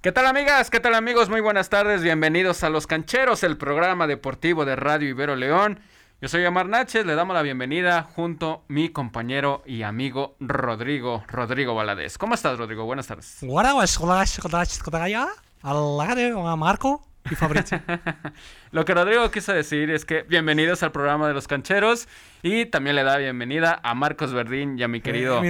¿Qué tal amigas? ¿Qué tal amigos? Muy buenas tardes, bienvenidos a Los Cancheros, el programa deportivo de Radio Ibero León. Yo soy Omar Náchez, le damos la bienvenida junto a mi compañero y amigo Rodrigo, Rodrigo Valadez. ¿Cómo estás, Rodrigo? Buenas tardes. Marco y Fabrizio. Lo que Rodrigo quiso decir es que bienvenidos al programa de Los Cancheros y también le da bienvenida a Marcos Verdín y a mi querido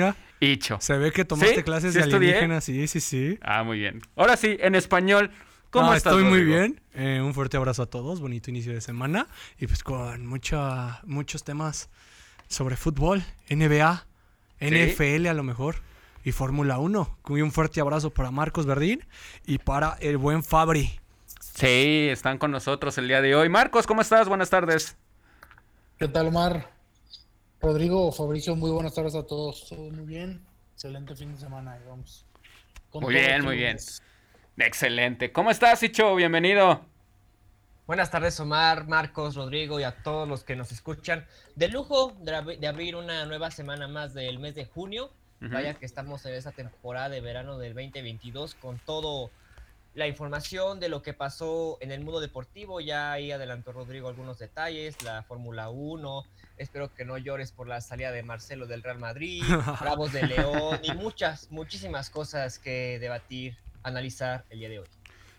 Icho. Se ve que tomaste clases de alienígenas, sí, sí, sí. Ah, muy bien. Ahora sí, en español, ¿cómo estás? Estoy muy bien. Eh, un fuerte abrazo a todos, bonito inicio de semana y pues con mucha, muchos temas sobre fútbol, NBA, NFL a lo mejor y Fórmula 1. Y un fuerte abrazo para Marcos Verdín y para el buen Fabri. Sí, están con nosotros el día de hoy. Marcos, ¿cómo estás? Buenas tardes. ¿Qué tal, Omar? Rodrigo, Fabricio, muy buenas tardes a todos. Todo muy bien. Excelente fin de semana. Vamos. muy bien, muy bien. Excelente. ¿Cómo estás, Icho? Bienvenido. Buenas tardes, Omar, Marcos, Rodrigo y a todos los que nos escuchan. De lujo de, abrir una nueva semana más del mes de junio. Vaya que estamos en esa temporada de verano del 2022 con todo la información de lo que pasó en el mundo deportivo. Ya ahí adelantó Rodrigo algunos detalles, la Fórmula 1. Espero que no llores por la salida de Marcelo del Real Madrid, Bravos de León y muchas, muchísimas cosas que debatir, analizar el día de hoy.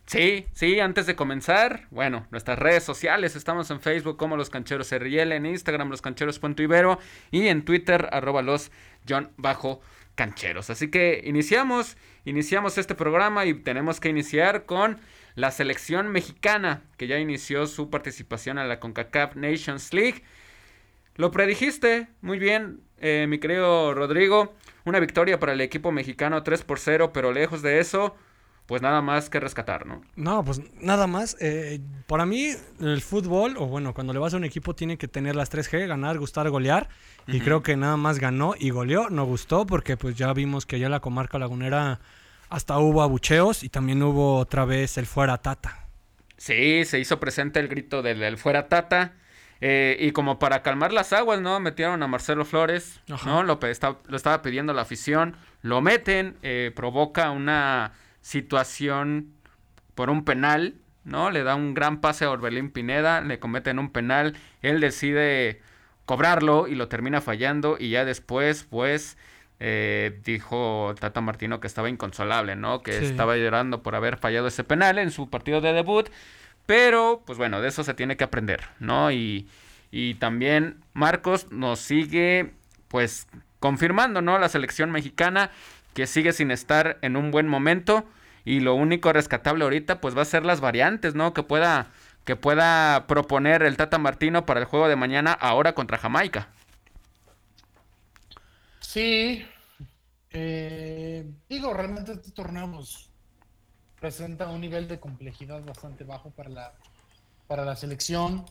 Sí, sí, antes de comenzar, bueno, nuestras redes sociales, estamos en Facebook como Los Cancheros RL, en Instagram Los Cancheros.ibero y en Twitter arroba los John Bajo Cancheros. Así que iniciamos iniciamos este programa y tenemos que iniciar con la selección mexicana que ya inició su participación a la CONCACAF Nations League. Lo predijiste muy bien, eh, mi querido Rodrigo. Una victoria para el equipo mexicano 3 por 0, pero lejos de eso, pues nada más que rescatar, ¿no? No, pues nada más. Eh, para mí, el fútbol, o bueno, cuando le vas a un equipo, tiene que tener las 3G, ganar, gustar, golear. Y creo que nada más ganó y goleó. No gustó porque pues ya vimos que ya la comarca lagunera hasta hubo abucheos y también hubo otra vez el fuera tata. Sí, se hizo presente el grito del, fuera tata. Eh, y como para calmar las aguas, ¿no? Metieron a Marcelo Flores, ¿no? Lo, lo, estaba pidiendo la afición. Lo meten, eh, provoca una situación por un penal, ¿no? Le da un gran pase a Orbelín Pineda, le cometen un penal, él decide cobrarlo y lo termina fallando y ya después, pues, eh, dijo Tata Martino que estaba inconsolable, ¿no? Que estaba llorando por haber fallado ese penal en su partido de debut. Pero, pues bueno, de eso se tiene que aprender, ¿no? Y, y también Marcos nos sigue, pues, confirmando, ¿no? La selección mexicana que sigue sin estar en un buen momento. Y lo único rescatable ahorita, pues va a ser las variantes, ¿no? Que pueda, que pueda proponer el Tata Martino para el juego de mañana ahora contra Jamaica. Sí, eh, digo, realmente este torneo pues, presenta un nivel de complejidad bastante bajo para la, para la selección.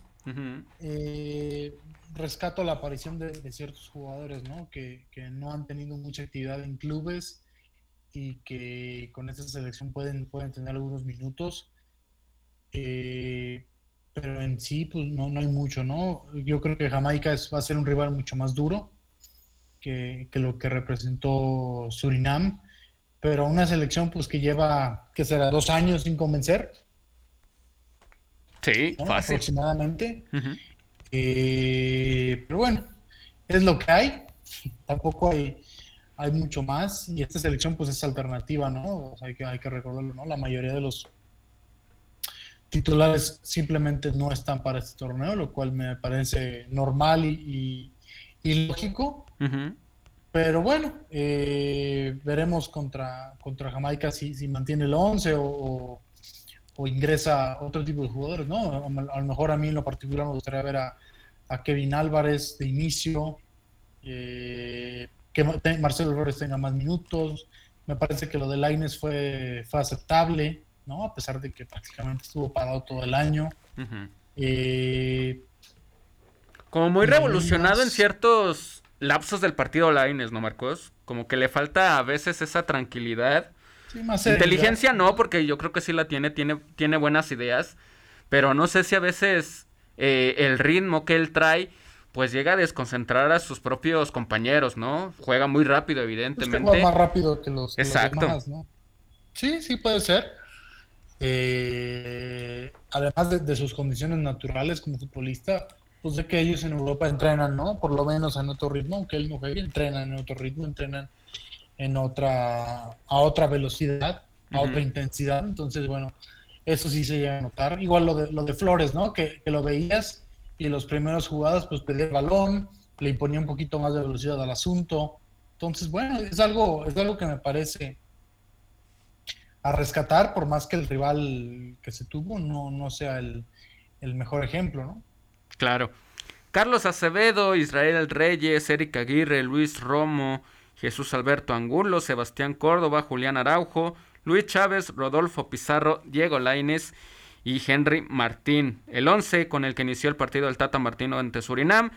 Eh, rescato la aparición de, ciertos jugadores ¿no? Que, no han tenido mucha actividad en clubes y que con esta selección pueden, pueden tener algunos minutos. Eh, pero en sí, pues no, no hay mucho, ¿no? Yo creo que Jamaica va a ser un rival mucho más duro que, lo que representó Surinam, pero una selección pues que lleva, que será dos años sin convencer. Sí, fácil. Aproximadamente. Eh, pero bueno, es lo que hay. Tampoco hay, hay mucho más. Y esta selección pues es alternativa, ¿no? hay, que, hay que recordarlo, ¿no? La mayoría de los titulares simplemente no están para este torneo, lo cual me parece normal y, y lógico. Pero bueno, eh, veremos contra, contra Jamaica si, si mantiene el 11 o, ingresa otro tipo de jugadores, ¿no? A, lo mejor a mí en lo particular me gustaría ver a, Kevin Álvarez de inicio, eh, que Marcelo Flores tenga más minutos. Me parece que lo de Laines fue, fue aceptable, ¿no? A pesar de que prácticamente estuvo parado todo el año. Eh, Como muy revolucionado en ciertos lapsos del partido Laines, ¿no, Marcos? Como que le falta a veces esa tranquilidad. Inteligencia no, porque yo creo que sí la tiene, tiene, tiene buenas ideas, pero no sé si a veces eh, el ritmo que él trae pues llega a desconcentrar a sus propios compañeros, ¿no? Juega muy rápido, evidentemente. juega más rápido que los, Exacto. demás, ¿no? Sí, sí puede ser. eh, además de, sus condiciones naturales como futbolista, pues de que ellos en Europa entrenan, ¿no? Por lo menos en otro ritmo, aunque él no juegue, entrenan en otro ritmo, entrenan en otra, a otra velocidad, a otra intensidad. Entonces, bueno, eso sí se llega a notar. Igual lo de, lo de Flores, ¿no? Que, lo veías y los primeros jugadas, pues pedía el balón, le imponía un poquito más de velocidad al asunto. Entonces, bueno, es algo, es algo que me parece a rescatar, por más que el rival que se tuvo no, no sea el, el mejor ejemplo, ¿no? Claro. Carlos Acevedo, Israel Reyes, Eric Aguirre, Luis Romo, Jesús Alberto Angulo, Sebastián Córdoba, Julián Araujo, Luis Chávez, Rodolfo Pizarro, Diego Laines y Henry Martín. El 11 con el que inició el partido del Tata Martino ante Surinam.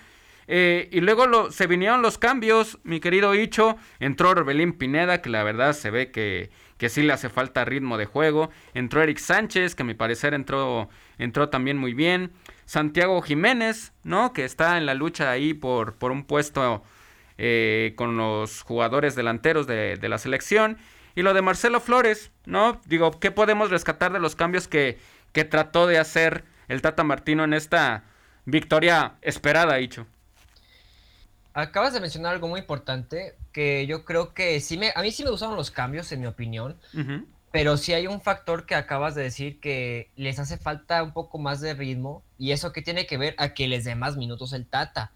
Eh, y luego se vinieron los cambios, mi querido Icho. Entró Orbelín Pineda, que la verdad se ve que, que sí le hace falta ritmo de juego. Entró Eric Sánchez, que a mi parecer entró, entró también muy bien. Santiago Jiménez, ¿no? Que está en la lucha ahí por, por un puesto eh, con los jugadores delanteros de, de, la selección. Y lo de Marcelo Flores, ¿no? Digo, ¿qué podemos rescatar de los cambios que, que trató de hacer el Tata Martino en esta victoria esperada, dicho? Acabas de mencionar algo muy importante, que yo creo que sí me, a mí sí me gustaron los cambios, en mi opinión. Pero sí hay un factor que acabas de decir que les hace falta un poco más de ritmo y eso que tiene que ver a que les dé más minutos el Tata.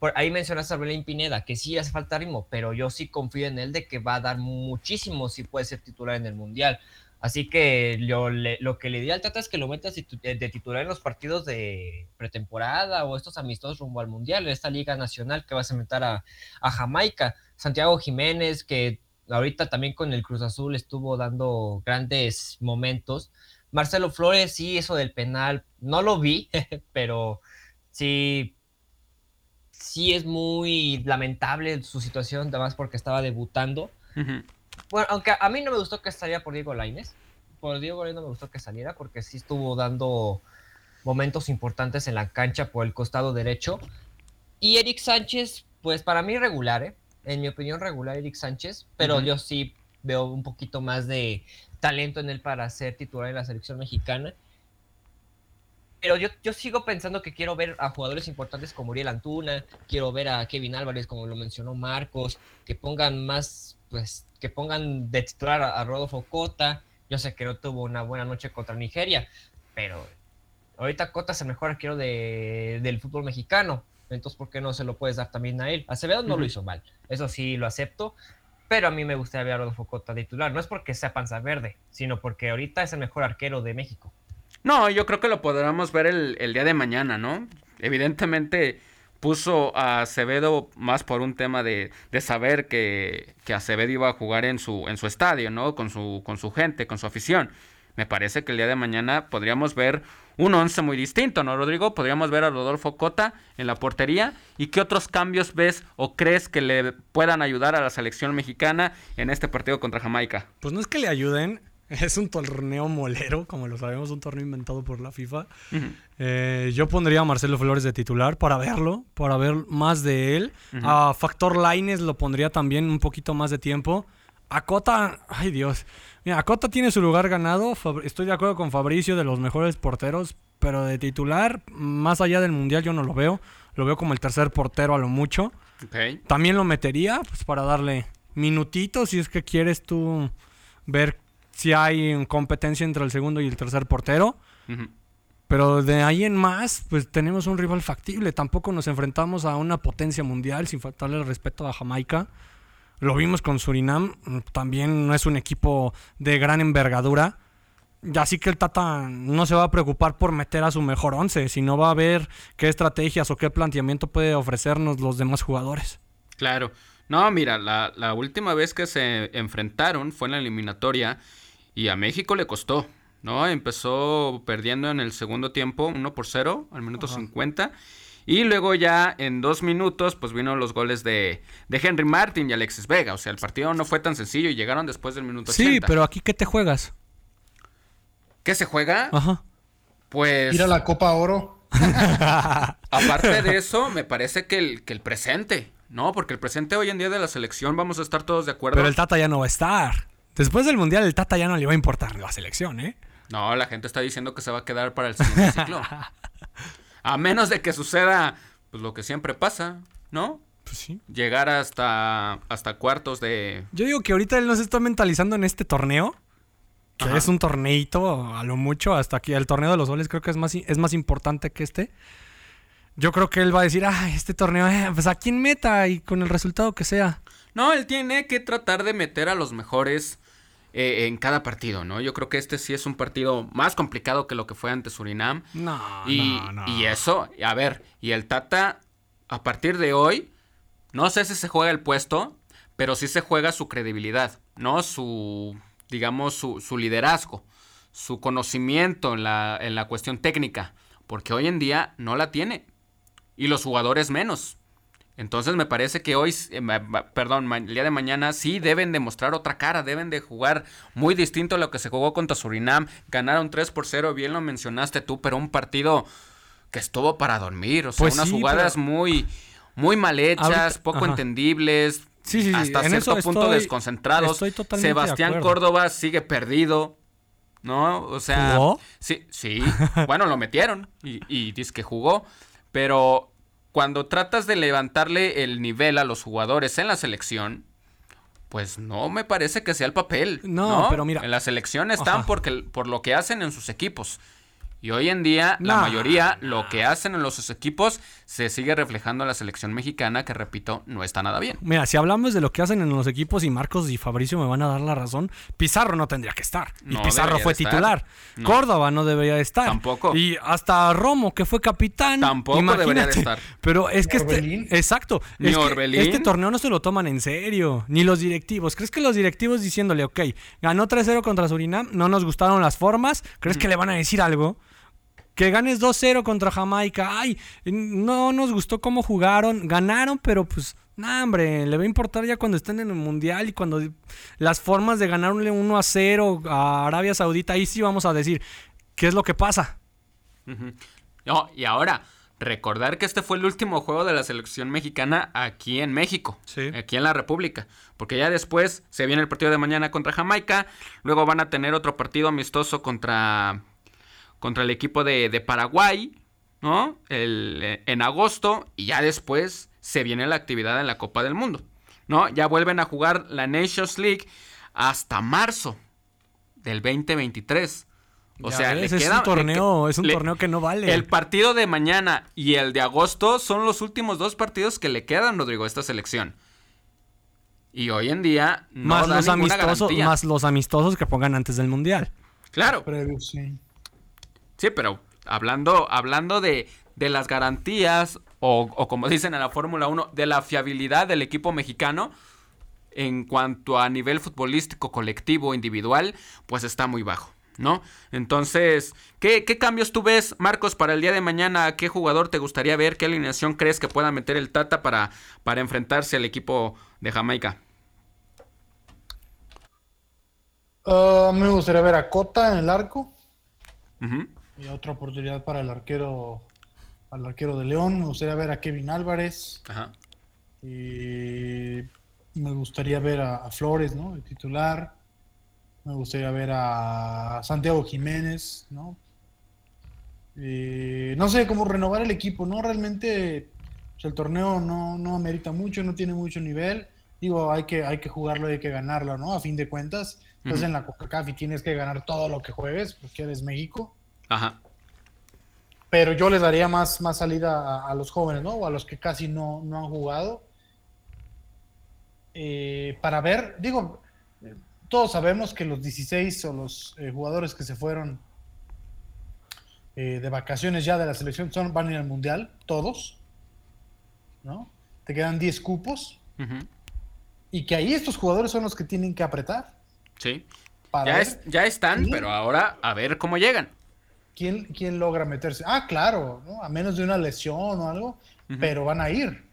Por ahí mencionaste a Belén Pineda, que sí hace falta ritmo, pero yo sí confío en él de que va a dar muchísimo si puede ser titular en el Mundial. Así que yo lo que le di al Tata es que lo metas de titular en los partidos de pretemporada o estos amistosos rumbo al Mundial, en esta Liga Nacional que vas a meter a, a Jamaica. Santiago Jiménez, que ahorita también con el Cruz Azul estuvo dando grandes momentos. Marcelo Flores, sí, eso del penal, no lo vi, pero sí, sí es muy lamentable su situación, además porque estaba debutando. Bueno, aunque a mí no me gustó que saliera por Diego Laines, por Diego Laines no me gustó que saliera porque sí estuvo dando momentos importantes en la cancha por el costado derecho. Y Eric Sánchez, pues para mí regular, ¿eh? En mi opinión, regular Eric Sánchez, pero yo sí veo un poquito más de talento en él para ser titular en la selección mexicana. Pero yo, yo sigo pensando que quiero ver a jugadores importantes como Uriel Antuna, quiero ver a Kevin Álvarez, como lo mencionó Marcos, que pongan más, pues, que pongan de titular a, Rodolfo Cota. Yo sé que no tuvo una buena noche contra Nigeria, pero ahorita Cota es el mejor arquero de, del fútbol mexicano. Entonces, ¿por qué no se lo puedes dar también a él? Acevedo no lo hizo mal, eso sí lo acepto, pero a mí me gustaría ver a Rodolfo Cota titular. No es porque sea panza verde, sino porque ahorita es el mejor arquero de México. No, yo creo que lo podremos ver el, día de mañana, ¿no? Evidentemente puso a Acevedo más por un tema de, de saber que, que, Acevedo iba a jugar en su, en su estadio, ¿no? Con su, con su gente, con su afición. Me parece que el día de mañana podríamos ver un once muy distinto, ¿no, Rodrigo? Podríamos ver a Rodolfo Cota en la portería. ¿Y qué otros cambios ves o crees que le puedan ayudar a la selección mexicana en este partido contra Jamaica? Pues no es que le ayuden, es un torneo molero, como lo sabemos, un torneo inventado por la FIFA. Eh, yo pondría a Marcelo Flores de titular para verlo, para ver más de él. A Factor Lines lo pondría también un poquito más de tiempo. A Cota, ay Dios. Mira, Cota tiene su lugar ganado. Estoy de acuerdo con Fabricio de los mejores porteros, pero de titular, más allá del mundial, yo no lo veo. Lo veo como el tercer portero a lo mucho. También lo metería, pues para darle minutitos si es que quieres tú ver si hay competencia entre el segundo y el tercer portero. Pero de ahí en más, pues tenemos un rival factible. Tampoco nos enfrentamos a una potencia mundial sin faltarle el respeto a Jamaica. Lo vimos con Surinam, también no es un equipo de gran envergadura. Así que el Tata no se va a preocupar por meter a su mejor once, sino va a ver qué estrategias o qué planteamiento puede ofrecernos los demás jugadores. Claro. No, mira, la, la última vez que se enfrentaron fue en la eliminatoria y a México le costó. ¿no? Empezó perdiendo en el segundo tiempo 1 por 0 al minuto 50 y luego ya en dos minutos, pues vino los goles de, de Henry Martin y Alexis Vega. O sea, el partido no fue tan sencillo y llegaron después del minuto sí, pero aquí ¿qué te juegas? ¿Qué se juega? Ajá. Pues... Ir a la Copa Oro. Aparte de eso, me parece que el, que el presente, ¿no? Porque el presente hoy en día de la selección vamos a estar todos de acuerdo. Pero el Tata ya no va a estar. Después del Mundial, el Tata ya no le va a importar la selección, ¿eh? No, la gente está diciendo que se va a quedar para el siguiente ciclo. A menos de que suceda pues lo que siempre pasa, ¿no? Pues sí. Llegar hasta, hasta cuartos de... Yo digo que ahorita él no se está mentalizando en este torneo. Que es un torneito, a lo mucho, hasta aquí. El torneo de los goles creo que es más, es más importante que este. Yo creo que él va a decir, ah, este torneo, eh, pues a quién meta y con el resultado que sea. No, él tiene que tratar de meter a los mejores eh, en cada partido, ¿no? Yo creo que este sí es un partido más complicado que lo que fue ante Surinam. No, y, no, no. Y eso, a ver, y el Tata, a partir de hoy, no sé si se juega el puesto, pero sí se juega su credibilidad, ¿no? Su, digamos, su, su liderazgo, su conocimiento en la, en la cuestión técnica, porque hoy en día no la tiene. Y los jugadores menos. Entonces me parece que hoy, eh, perdón, el día de mañana sí deben demostrar otra cara, deben de jugar muy distinto a lo que se jugó contra Surinam. Ganaron 3 por 0, bien lo mencionaste tú, pero un partido que estuvo para dormir, o sea, Pues unas sí, jugadas pero- muy, muy mal hechas, Ahorita- poco ajá. entendibles, Sí, sí, sí, hasta cierto punto estoy- desconcentrados. estoy totalmente de Sebastián. Córdoba sigue perdido. ¿No? O sea. ¿Jugó? Sí, sí. bueno, lo metieron y, y dice que jugó. Pero cuando tratas de levantarle el nivel a los jugadores en la selección, pues no me parece que sea el papel. No, No, pero mira- En la selección están porque, por lo que hacen en sus equipos. Y hoy en día, la mayoría, lo que hacen en los equipos, se sigue reflejando en la selección mexicana, que repito, no está nada bien. Mira, si hablamos de lo que hacen en los equipos y Marcos y Fabricio me van a dar la razón, Pizarro no tendría que estar. Y No Pizarro debería fue titular. No. Córdoba no debería de estar. Tampoco. Y hasta Romo, que fue capitán. Tampoco debería de imagínate. estar. Pero es que este. Orbelín. Exacto. Ni es que Orbelín. este torneo no se lo toman en serio. Ni los directivos. ¿Crees que los directivos diciéndole, ok, ganó 3-0 contra Surinam, no nos gustaron las formas? ¿Crees que le van a decir algo? Que ganes 2-0 contra Jamaica. Ay, no nos gustó cómo jugaron. Ganaron, pero pues, nah, hombre, le va a importar ya cuando estén en el mundial y cuando las formas de ganarle 1 0 a Arabia Saudita. Ahí sí vamos a decir, ¿qué es lo que pasa? No, y ahora, recordar que este fue el último juego de la selección mexicana aquí en México, Sí. aquí en la República, porque ya después se viene el partido de mañana contra Jamaica, luego van a tener otro partido amistoso contra, contra el equipo de, de Paraguay, ¿no? El, eh, en agosto, y ya después se viene la actividad en la Copa del Mundo, ¿no? Ya vuelven a jugar la Nations League hasta marzo del 2023. O Ya sea, ves, le es queda- un torneo, le- es un le- torneo que no vale. el partido de mañana y el de agosto son los últimos dos partidos que le quedan, Rodrigo, a esta selección. Y hoy en día no más da los amistosos, garantía. más los amistosos que pongan antes del mundial. Claro, Previo, sí. Sí, pero hablando, hablando de, de las garantías o, o como dicen en la Fórmula 1, de la fiabilidad del equipo mexicano en cuanto a nivel futbolístico, colectivo, individual, pues está muy bajo. ¿No? Entonces, ¿qué, ¿qué cambios tú ves, Marcos, para el día de mañana? ¿Qué jugador te gustaría ver? ¿Qué alineación crees que pueda meter el Tata para, para enfrentarse al equipo de Jamaica? Ah, me gustaría ver a Cota en el arco. Y otra oportunidad para el arquero al arquero de León. Me gustaría ver a Kevin Álvarez Ajá. y me gustaría ver a, a Flores, ¿no? El titular. Me gustaría ver a Santiago Jiménez, ¿no? Y no sé cómo renovar el equipo, ¿no? Realmente pues, el torneo no, no amerita mucho, no tiene mucho nivel. Digo, hay que, hay que jugarlo, hay que ganarlo, ¿no? A fin de cuentas, estás en la CONCACAF y tienes que ganar todo lo que juegues, porque eres México. Ajá. Pero yo les daría más, más salida a, a los jóvenes, ¿no? O a los que casi no, no han jugado. Eh, para ver, digo, todos sabemos que los 16 o los eh, jugadores que se fueron eh, de vacaciones ya de la selección son, van a ir al mundial, todos, ¿no? Te quedan 10 cupos y que ahí estos jugadores son los que tienen que apretar Sí. para Ya, ver es- ya están, Sí. pero ahora a ver cómo llegan. Quién, quién logra meterse. Ah, claro, ¿no? A menos de una lesión o algo, pero van a ir,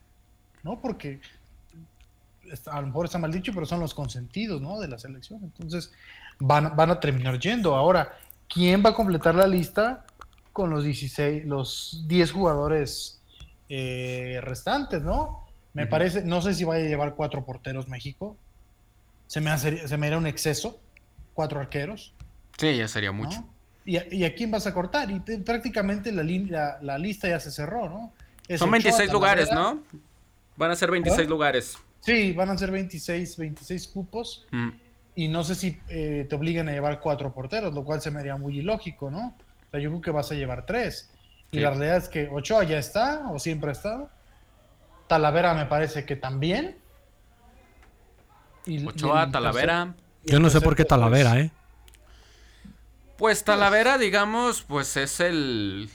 ¿no? Porque a lo mejor está mal dicho, pero son los consentidos, ¿no? De la selección. Entonces, van, van a terminar yendo. Ahora, ¿quién va a completar la lista con los 16, los 10 jugadores eh, restantes, ¿no? Me parece, no sé si vaya a llevar cuatro porteros México. Se me, hace, se me era un exceso, cuatro arqueros. Sí, ya sería mucho. ¿no? ¿Y a, quién vas a cortar? Y prácticamente la, la, lista ya se cerró, ¿no? Son 26 lugares, ¿no? Van a ser 26 lugares. Sí, van a ser 26, 26 cupos. Mm. Y no sé si eh, te obligan a llevar cuatro porteros, lo cual se me haría muy ilógico, ¿no? O sea, yo creo que vas a llevar tres. Y la realidad es que Ochoa ya está, o siempre ha estado. Talavera me parece que también. Ochoa, Talavera. Yo no sé por qué Talavera, ¿eh? Pues Talavera, digamos, pues es el,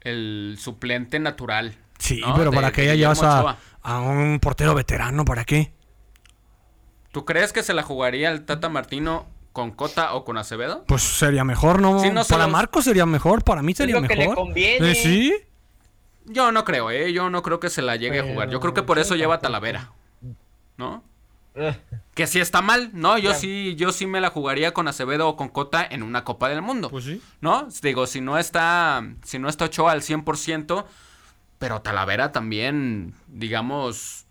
el suplente natural. Sí, pero ¿para qué ya llevas a, a, un portero veterano? ¿Para qué? ¿Tú crees que se la jugaría el Tata Martino con Cota o con Acevedo? Pues sería mejor, ¿no? para Marco sería mejor, para mí sería mejor. Que le conviene. ¿Eh, ¿Sí? Yo no creo, ¿eh? Yo no creo que se la llegue a jugar. Yo creo que por eso lleva a Talavera. ¿No? Que si está mal, ¿no? Yo sí, yo sí me la jugaría con Acevedo o con Cota en una Copa del Mundo. Pues sí. ¿No? Digo, si no está, si no está Ochoa al 100%, pero Talavera también, digamos,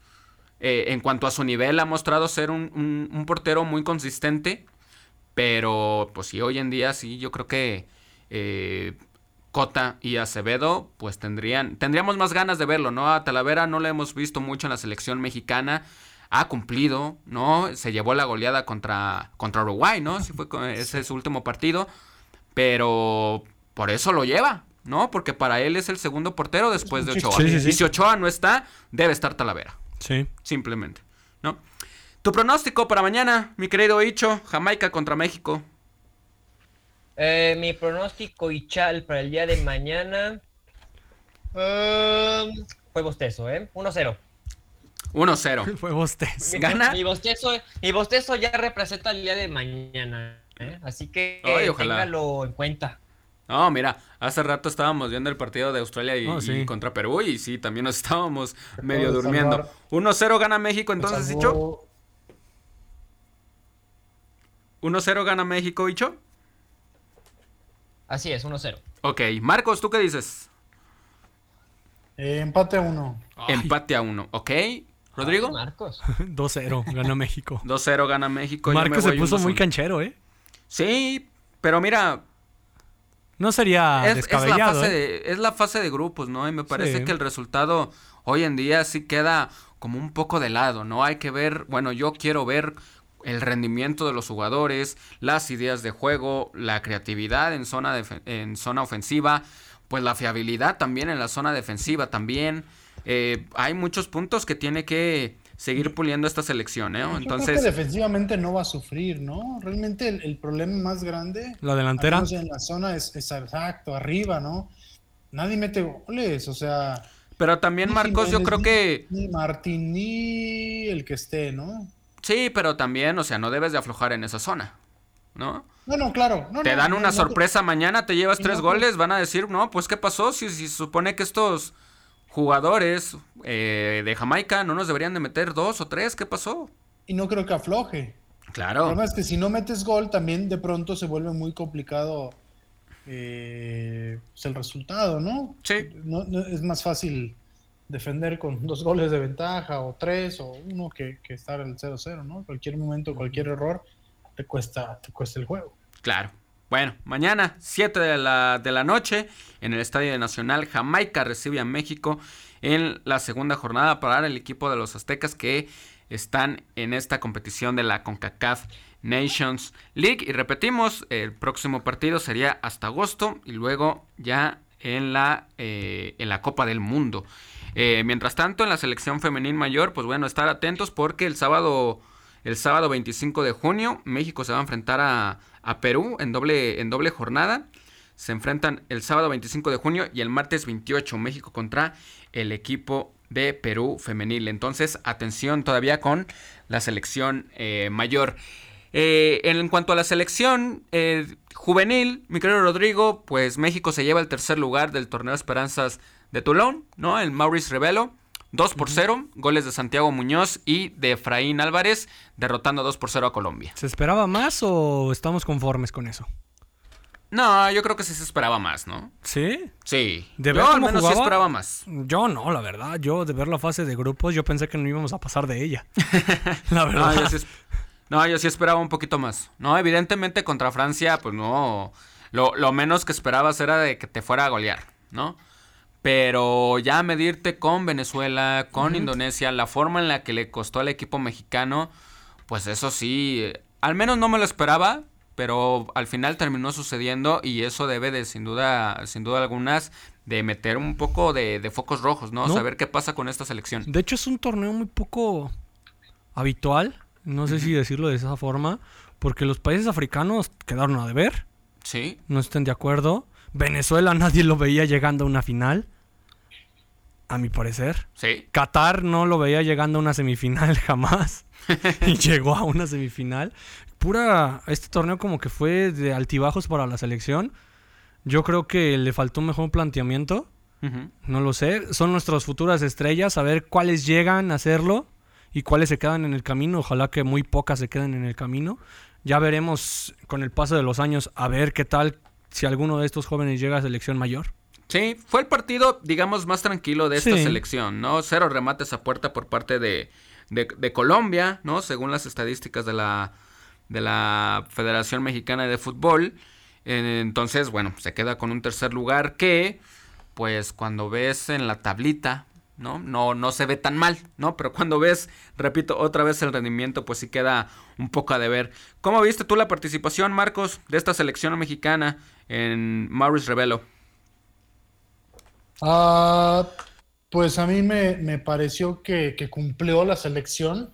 eh, en cuanto a su nivel ha mostrado ser un, portero muy consistente, pero pues sí, hoy en día sí, yo creo que eh, Cota y Acevedo, pues tendrían, tendríamos más ganas de verlo, ¿no? A Talavera no le hemos visto mucho en la selección mexicana ha cumplido, ¿no? Se llevó la goleada contra, contra Uruguay, ¿no? Sí fue ese es su último partido, pero por eso lo lleva, ¿no? Porque para él es el segundo portero después de Ochoa. y si Ochoa no está, debe estar Talavera. Sí. Simplemente, ¿no? Tu pronóstico para mañana, mi querido Icho, Jamaica contra México. Eh, mi pronóstico Ichal para el día de mañana um, fue bostezo, ¿eh? 1-0. 1-0. Fue bostezo. ¿Gana? Mi bostezo, mi bostezo ya representa el día de mañana. ¿eh? Así que Ay, téngalo en cuenta. No, mira, hace rato estábamos viendo el partido de Australia y, oh, contra Perú y sí, también nos estábamos medio durmiendo. 1-0 gana México, entonces, Hicho. 1-0 gana México, Hicho. Así es, 1-0. Ok, Marcos, ¿tú qué dices? Eh, empate a 1. Empate a 1, ok. ¿Rodrigo? Marcos. 2-0, gana México. 2-0 gana México. Marcos se puso muy canchero, ¿eh? Sí, pero mira. No sería es, descabellado. Es la, fase ¿eh? de, es la fase de grupos, ¿no? Y me parece que el resultado hoy en día sí queda como un poco de lado, ¿no? Hay que ver, bueno, yo quiero ver el rendimiento de los jugadores, las ideas de juego, la creatividad en zona, en zona ofensiva, pues la fiabilidad también en la zona defensiva también. Eh, hay muchos puntos que tiene que seguir puliendo esta selección, ¿eh? Entonces, defensivamente no va a sufrir, ¿no? Realmente el, problema más grande, la delantera, en la zona es, exacto, arriba, ¿no? Nadie mete goles, o sea. Pero también Marcos, yo creo que ni Martín ni el que esté, ¿no? Sí, pero también, o sea, no debes de aflojar en esa zona, ¿no? No, no, claro. te dan una sorpresa mañana, te llevas tres goles, van a decir, no, pues ¿qué pasó? Si, si se supone que estos jugadores eh, de Jamaica no nos deberían de meter dos o tres, ¿qué pasó? Y no creo que afloje. Claro. El problema es que si no metes gol, también de pronto se vuelve muy complicado eh, pues, el resultado, ¿no? Sí. No, es más fácil defender con dos goles de ventaja o tres o uno que, que estar el 0-0, ¿no? Cualquier momento, cualquier error te cuesta, te cuesta el juego. Claro. Bueno, mañana, 7 de la, de la noche, en el Estadio Nacional, Jamaica recibe a México en la segunda jornada para el equipo de los Aztecas que están en esta competición de la CONCACAF Nations League. Y repetimos, el próximo partido sería hasta agosto y luego ya en la, eh, en la Copa del Mundo. Eh, mientras tanto, en la selección femenil mayor, pues bueno, estar atentos porque el sábado, el sábado 25 de junio, México se va a enfrentar a, a Perú en doble, en doble jornada. Se enfrentan el sábado 25 de junio y el martes 28 México contra el equipo de Perú femenil. Entonces, atención todavía con la selección eh, mayor. Eh, en cuanto a la selección eh, juvenil, mi querido Rodrigo, pues México se lleva el tercer lugar del torneo Esperanzas de Toulon, ¿no? El Maurice Revelo. 2 por 0, goles de Santiago Muñoz y de Efraín Álvarez, derrotando 2 por 0 a Colombia. ¿Se esperaba más o estamos conformes con eso? No, yo creo que sí se esperaba más, ¿no? ¿Sí? Sí. ¿De yo al menos sí esperaba más. Yo no, la verdad. Yo de ver la fase de grupos, yo pensé que no íbamos a pasar de ella. la verdad. No yo, sí, no, yo sí esperaba un poquito más. No, evidentemente contra Francia, pues no lo, lo menos que esperabas era de que te fuera a golear, ¿no? Pero ya medirte con Venezuela, con Indonesia, la forma en la que le costó al equipo mexicano, pues eso sí, al menos no me lo esperaba, pero al final terminó sucediendo y eso debe de sin duda, sin duda algunas, de meter un poco de, focos rojos, ¿no? Saber qué pasa con esta selección. De hecho es un torneo muy poco habitual, no sé si decirlo de esa forma, porque los países africanos quedaron a deber. Sí. No estén de acuerdo. Venezuela nadie lo veía llegando a una final. A mi parecer. Sí. Qatar no lo veía llegando a una semifinal jamás. y llegó a una semifinal. Pura. Este torneo como que fue de altibajos para la selección. Yo creo que le faltó un mejor planteamiento. No lo sé. Son nuestras futuras estrellas. A ver cuáles llegan a hacerlo y cuáles se quedan en el camino. Ojalá que muy pocas se queden en el camino. Ya veremos con el paso de los años a ver qué tal si alguno de estos jóvenes llega a selección mayor. Sí, fue el partido, digamos, más tranquilo de esta selección, ¿no? Cero remates a puerta por parte de, de, Colombia, ¿no? Según las estadísticas de la, de la Federación Mexicana de Fútbol. Entonces, bueno, se queda con un tercer lugar que, pues, cuando ves en la tablita, ¿no? No, no se ve tan mal, ¿no? Pero cuando ves, repito, otra vez el rendimiento, pues sí queda un poco a deber. ¿Cómo viste tú la participación, Marcos, de esta selección mexicana en Maurice Revelo? Ah, pues a mí me, pareció que, cumplió la selección.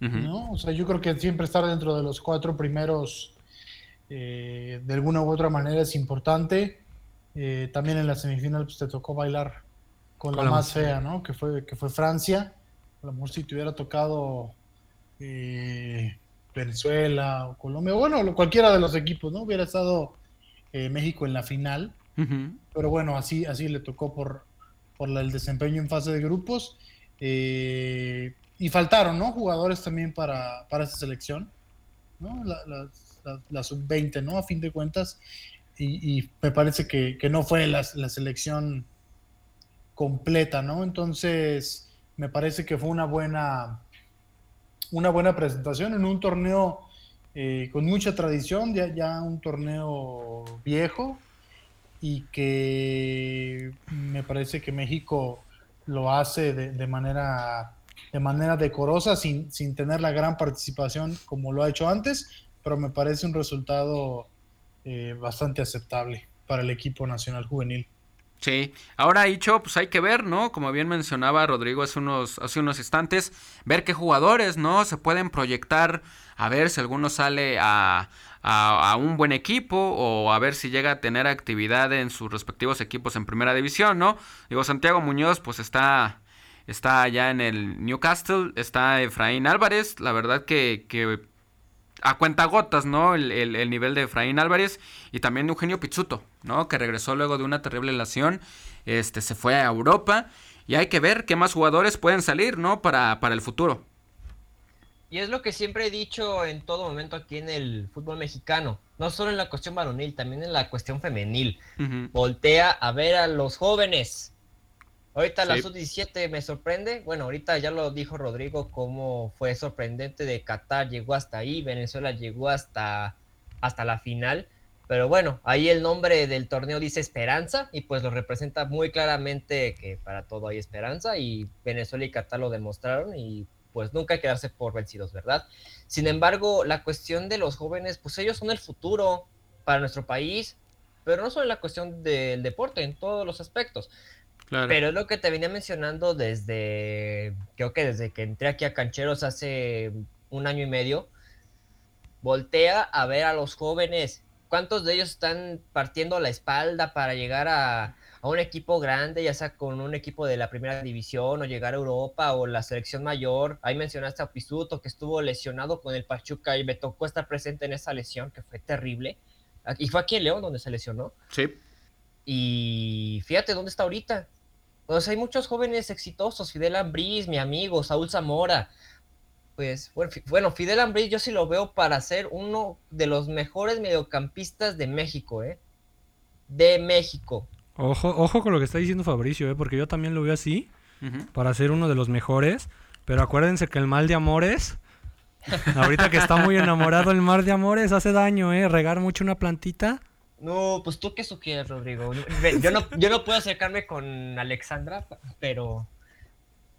¿no? O sea, yo creo que siempre estar dentro de los cuatro primeros eh, de alguna u otra manera es importante. Eh, también en la semifinal pues, te tocó bailar con, la, más fea, ¿no? Que fue, que fue Francia. A lo mejor si te hubiera tocado eh, Venezuela o Colombia, bueno, cualquiera de los equipos, ¿no? Hubiera estado México en la final. Pero bueno, así, así le tocó por, por el desempeño en fase de grupos. Eh, y faltaron, ¿no? Jugadores también para, para esa selección, ¿no? La, sub-20, ¿no? A fin de cuentas. Y, me parece que, no fue la, selección completa, ¿no? Entonces, me parece que fue una buena, una buena presentación en un torneo eh, con mucha tradición, ya, ya un torneo viejo, y que me parece que México lo hace de, manera de manera decorosa sin, sin, tener la gran participación como lo ha hecho antes, pero me parece un resultado eh, bastante aceptable para el equipo nacional juvenil. Sí, ahora dicho, pues hay que ver, ¿no? Como bien mencionaba Rodrigo hace unos, hace unos instantes, ver qué jugadores, ¿no? Se pueden proyectar, a ver si alguno sale a, a, un buen equipo o a ver si llega a tener actividad en sus respectivos equipos en primera división, ¿no? Digo, Santiago Muñoz pues está, está allá en el Newcastle, está Efraín Álvarez, la verdad que, que a cuenta gotas, ¿no? El, el, nivel de Efraín Álvarez y también Eugenio Pizzuto, ¿no? Que regresó luego de una terrible lesión, este, se fue a Europa y hay que ver qué más jugadores pueden salir, ¿no? Para, para el futuro. Y es lo que siempre he dicho en todo momento aquí en el fútbol mexicano, no solo en la cuestión varonil, también en la cuestión femenil. Voltea a ver a los jóvenes. Ahorita la sub-17 me sorprende. Bueno, ahorita ya lo dijo Rodrigo, cómo fue sorprendente de Qatar llegó hasta ahí, Venezuela llegó hasta, hasta la final. Pero bueno, ahí el nombre del torneo dice esperanza y pues lo representa muy claramente que para todo hay esperanza y Venezuela y Qatar lo demostraron y pues nunca quedarse por vencidos, ¿verdad? Sin embargo, la cuestión de los jóvenes, pues ellos son el futuro para nuestro país, pero no solo en la cuestión del deporte, en todos los aspectos. Pero es lo que te venía mencionando desde, creo que desde que entré aquí a Cancheros hace un año y medio, voltea a ver a los jóvenes, cuántos de ellos están partiendo la espalda para llegar a, a un equipo grande, ya sea con un equipo de la primera división o llegar a Europa o la selección mayor. Ahí mencionaste a Pisuto que estuvo lesionado con el Pachuca y me tocó estar presente en esa lesión que fue terrible. Y fue aquí en León donde se lesionó. Sí. Y fíjate dónde está ahorita. Pues hay muchos jóvenes exitosos, Fidel Ambriz, mi amigo, Saúl Zamora. Pues bueno, Fidel Ambriz yo sí lo veo para ser uno de los mejores mediocampistas de México, ¿eh? De México. Ojo, ojo con lo que está diciendo Fabricio, ¿eh? porque yo también lo veo así, para ser uno de los mejores. Pero acuérdense que el mal de amores Ahorita que está muy enamorado el mar de amores, hace daño, ¿eh? Regar mucho una plantita. No, pues tú qué sugieres, Rodrigo. Yo no, yo no puedo acercarme con Alexandra, pero.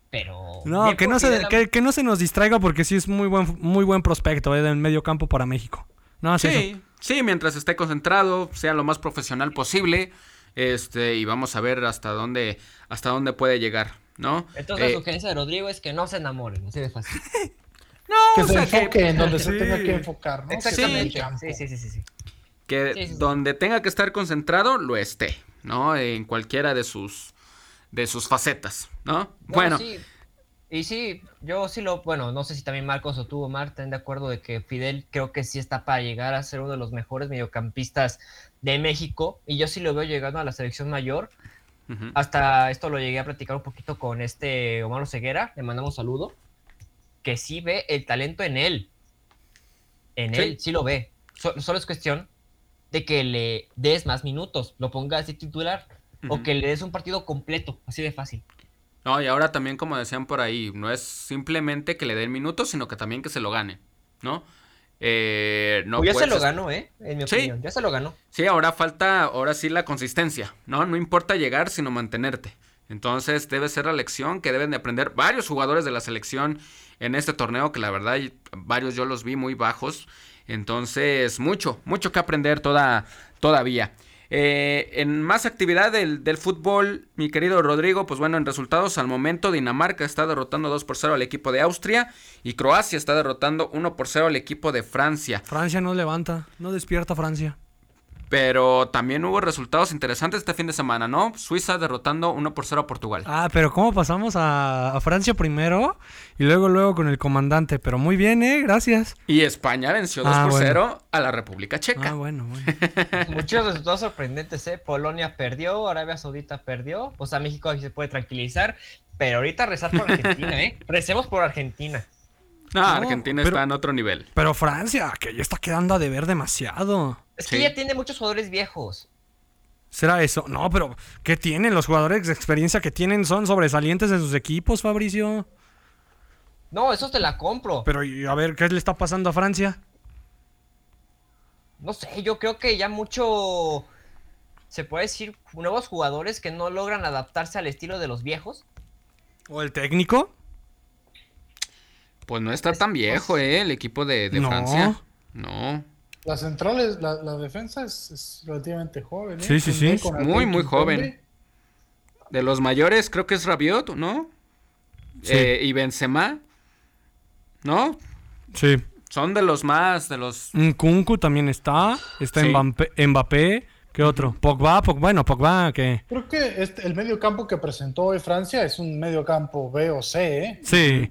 Pero. No, que no, se, que, no se nos distraiga porque sí es muy buen, muy buen prospecto ¿eh? del medio campo para México. No, sí, sí, mientras esté concentrado, sea lo más profesional posible. Este, y vamos a ver hasta dónde, hasta dónde puede llegar, ¿no? Entonces la eh, sugerencia de Rodrigo es que no se enamoren, así de fácil. no, que se enfoque en donde se tenga que enfocar, ¿no? Exactamente. Sí, sí, sí, sí, Que donde tenga que estar concentrado, lo esté, ¿no? En cualquiera de sus, de sus facetas, ¿no? Bueno. Y sí, yo sí lo, bueno, no sé si también Marcos o tú, Omar, están de acuerdo de que Fidel creo que sí está para llegar a ser uno de los mejores mediocampistas de México y yo sí lo veo llegando a la selección mayor. Hasta esto lo llegué a platicar un poquito con este Omar Ceguera, le mandamos un saludo, que sí ve el talento en él. En él, sí lo ve. solo es cuestión de que le des más minutos, lo pongas de titular o que le des un partido completo, así de fácil. No, y ahora también, como decían por ahí, no es simplemente que le den minutos, sino que también que se lo gane, ¿no? Eh, no pues ya se lo ganó, ¿eh? En mi opinión, ya se lo ganó. Sí, ahora falta, ahora sí la consistencia, ¿no? No importa llegar, sino mantenerte. Entonces debe ser la lección que deben de aprender varios jugadores de la selección en este torneo, que la verdad varios yo los vi muy bajos. Entonces, mucho, mucho que aprender toda, todavía. Eh, en más actividad del, fútbol, mi querido Rodrigo, pues bueno, en resultados al momento Dinamarca está derrotando 2 por 0 al equipo de Austria y Croacia está derrotando 1 por 0 al equipo de Francia. Francia no levanta, no despierta Francia. Pero también hubo resultados interesantes este fin de semana, ¿no? Suiza derrotando 1 por 0 a Portugal. Ah, pero ¿cómo pasamos a, Francia primero y luego luego con el comandante? Pero muy bien, ¿eh? Gracias. Y España venció 2 ah, por 0 a la República Checa. Ah, bueno, bueno. Muchos resultados sorprendentes, ¿eh? Polonia perdió, Arabia Saudita perdió. O sea, México ahí se puede tranquilizar. Pero ahorita rezar por Argentina, ¿eh? Recemos por Argentina. No, Argentina está en otro nivel. Pero Francia, que ya está quedando a deber demasiado. Es que ya tiene muchos jugadores viejos. ¿Será eso? No, pero ¿qué tienen? Los jugadores de experiencia que tienen son sobresalientes en sus equipos, Fabricio. No, eso te la compro. Pero a ver, ¿qué le está pasando a Francia? No sé, yo creo que ya mucho. Se puede decir nuevos jugadores que no logran adaptarse al estilo de los viejos. ¿O el técnico? Pues no está tan viejo, ¿eh? El equipo de, de Francia. No. La central, es, la, defensa es, relativamente joven. ¿eh? Sí, sí, sí. Muy, muy joven. De los mayores, creo que es Rabiot, ¿no? Eh, y Benzema, ¿no? Sí. Son de los más, de los... Kunku también está. Está Mbappé, Mbappé. ¿Qué otro? Pogba, Pogba, bueno, Pogba, ¿qué? Creo que este, el medio campo que presentó hoy Francia es un medio campo B o C, ¿eh? Sí.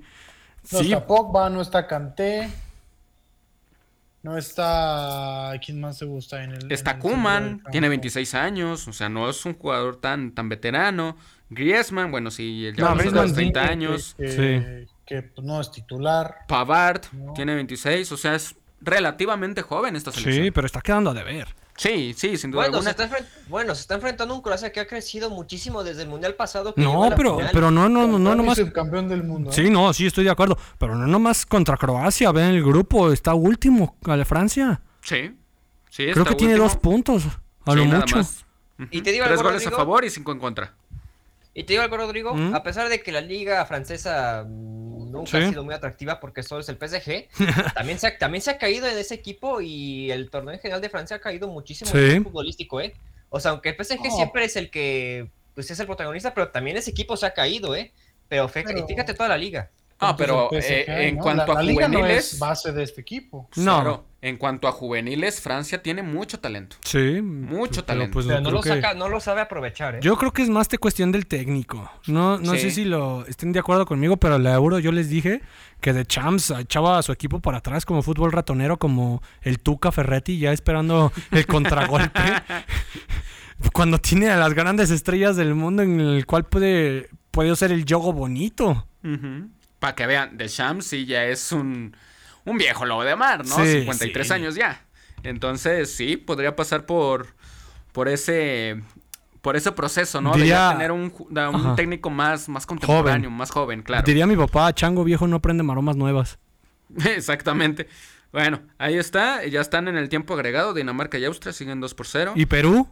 No está Pogba, no está Kanté. No está. ¿Quién más te gusta en el.? Está Kuman, tiene 26 años, o sea, no es un jugador tan, tan veterano. Griezmann, bueno, sí, ya no, los 30 años. Que, sí. que, pues, no es titular. Pavard, tiene 26, o sea, es relativamente joven esta selección. Sí, pero está quedando a deber. Sí, sí, sin duda bueno, alguna. Se está bueno, se está enfrentando a un Croacia que ha crecido muchísimo desde el Mundial pasado. no, pero, pero no, no, no, no nomás. el campeón del mundo. Sí, no, sí, estoy de acuerdo. Pero no nomás contra Croacia. Ven el grupo, está último a la Francia. Sí, sí, Creo que tiene dos puntos, a lo mucho. Y te digo Tres goles a favor y cinco en contra. Y te digo algo, Rodrigo, ¿Mm? a pesar de que la liga francesa nunca ha sido muy atractiva porque solo es el PSG. también, se ha, también se ha caído en ese equipo y el torneo en general de Francia ha caído muchísimo en el futbolístico, ¿eh? O sea, aunque el PSG siempre es el que pues es el protagonista, pero también ese equipo se ha caído, ¿eh? Pero, fíjate toda la liga. Ah, pero eh, en cuanto a juveniles. base de este equipo. No. En cuanto a juveniles, Francia tiene mucho talento. Sí. Mucho talento. Pues, pero no lo, saca, no lo sabe aprovechar, ¿eh? Yo creo que es más de cuestión del técnico. No, no sé si lo estén de acuerdo conmigo, pero la Euro yo les dije que de Champs echaba a su equipo para atrás como fútbol ratonero, como el Tuca Ferretti, ya esperando el contragolpe. Cuando tiene a las grandes estrellas del mundo en el cual puede, puede ser el yogo bonito. Para que vean, The Shams sí ya es un, un viejo lobo de mar, ¿no? 53 años ya. Entonces, sí, podría pasar por, por ese por ese proceso, ¿no? de tener un, técnico más, más contemporáneo, más joven, claro. Diría mi papá, chango viejo no aprende maromas nuevas. Exactamente. Bueno, ahí está. Ya están en el tiempo agregado. Dinamarca y Austria siguen 2 por 0. ¿Y Perú?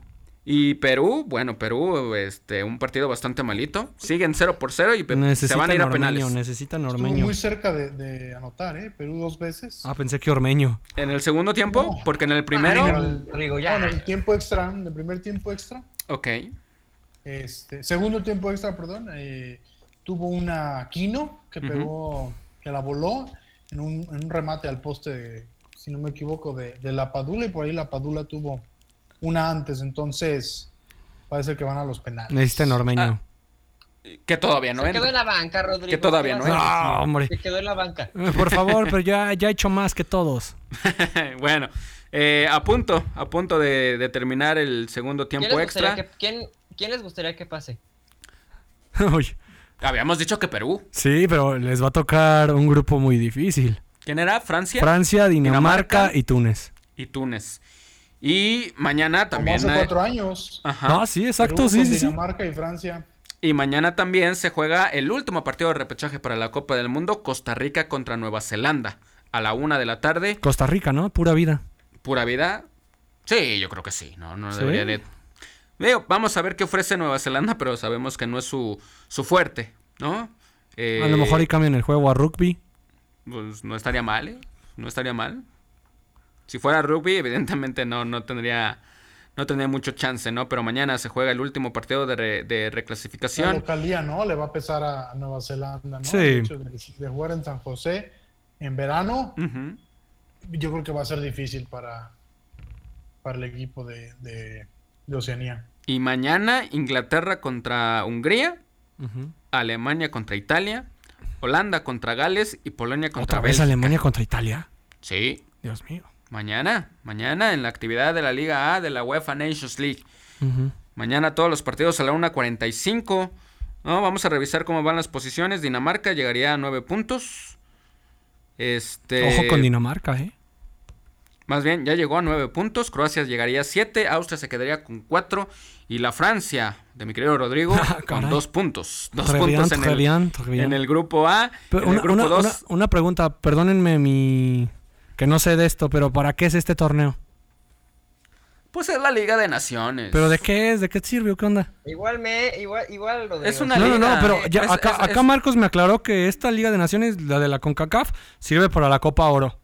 Y Perú, bueno, Perú, este, un partido bastante malito. Siguen 0 por 0 y se van a ir a penales. Necesitan Ormeño. muy cerca de, anotar, ¿eh? Perú dos veces. Ah, pensé que Ormeño. ¿En el segundo tiempo? Porque en el primero... en el tiempo extra, en el primer tiempo extra. Ok. Este, segundo tiempo extra, perdón. Eh, tuvo una Quino que pegó, que la voló en un, remate al poste, si no me equivoco, de, de la Padula y por ahí la Padula tuvo una antes, entonces parece que van a los penales. Necesita Ormeño. Ah, que todavía no Se quedó en la banca, Rodrigo. Que todavía no, no hombre. Se quedó en la banca. Por favor, pero ya, ya ha hecho más que todos. bueno, eh, a punto, a punto de, terminar el segundo tiempo extra. ¿quién, les gustaría que pase? Habíamos dicho que Perú. Sí, pero les va a tocar un grupo muy difícil. ¿Quién era? ¿Francia? Francia, Dinamarca y Túnez. Y Túnez. Y mañana también. hace cuatro años. Ajá. Ah, sí, exacto, sí, sí. Dinamarca y Francia. Y mañana también se juega el último partido de repechaje para la Copa del Mundo, Costa Rica contra Nueva Zelanda, a la una de la tarde. Costa Rica, ¿no? Pura vida. Pura vida. Sí, yo creo que sí. No, no debería de. vamos a ver qué ofrece Nueva Zelanda, pero sabemos que no es su, su fuerte, ¿no? a lo mejor ahí cambian el juego a rugby. Pues no estaría mal, ¿eh? No estaría mal. Si fuera rugby, evidentemente no, no tendría no tendría mucho chance, ¿no? Pero mañana se juega el último partido de, de reclasificación. La localía, ¿no? Le va a pesar a Nueva Zelanda, ¿no? Sí. de, jugar en San José en verano, yo creo que va a ser difícil para, para el equipo de, de, Oceanía. Y mañana Inglaterra contra Hungría, Alemania contra Italia, Holanda contra Gales y Polonia contra ¿Otra vez Alemania contra Italia? Sí. Dios mío. Mañana, mañana en la actividad de la Liga A de la UEFA Nations League. Mañana todos los partidos a la 1.45. ¿no? Vamos a revisar cómo van las posiciones. Dinamarca llegaría a 9 puntos. Este... Ojo con Dinamarca, ¿eh? Más bien, ya llegó a 9 puntos. Croacia llegaría a 7. Austria se quedaría con 4. Y la Francia, de mi querido Rodrigo, ah, con 2 puntos. 2 puntos en, el, en el grupo A. en el grupo 2. una pregunta, perdónenme mi que no sé de esto, pero ¿para qué es este torneo? Pues es la Liga de Naciones. ¿Pero de qué es? ¿De qué sirve o qué onda? Igual me, igual, igual lo de Es una liga. No, no, pero ya, acá, acá Marcos me aclaró que esta Liga de Naciones, la de la CONCACAF, sirve para la Copa Oro.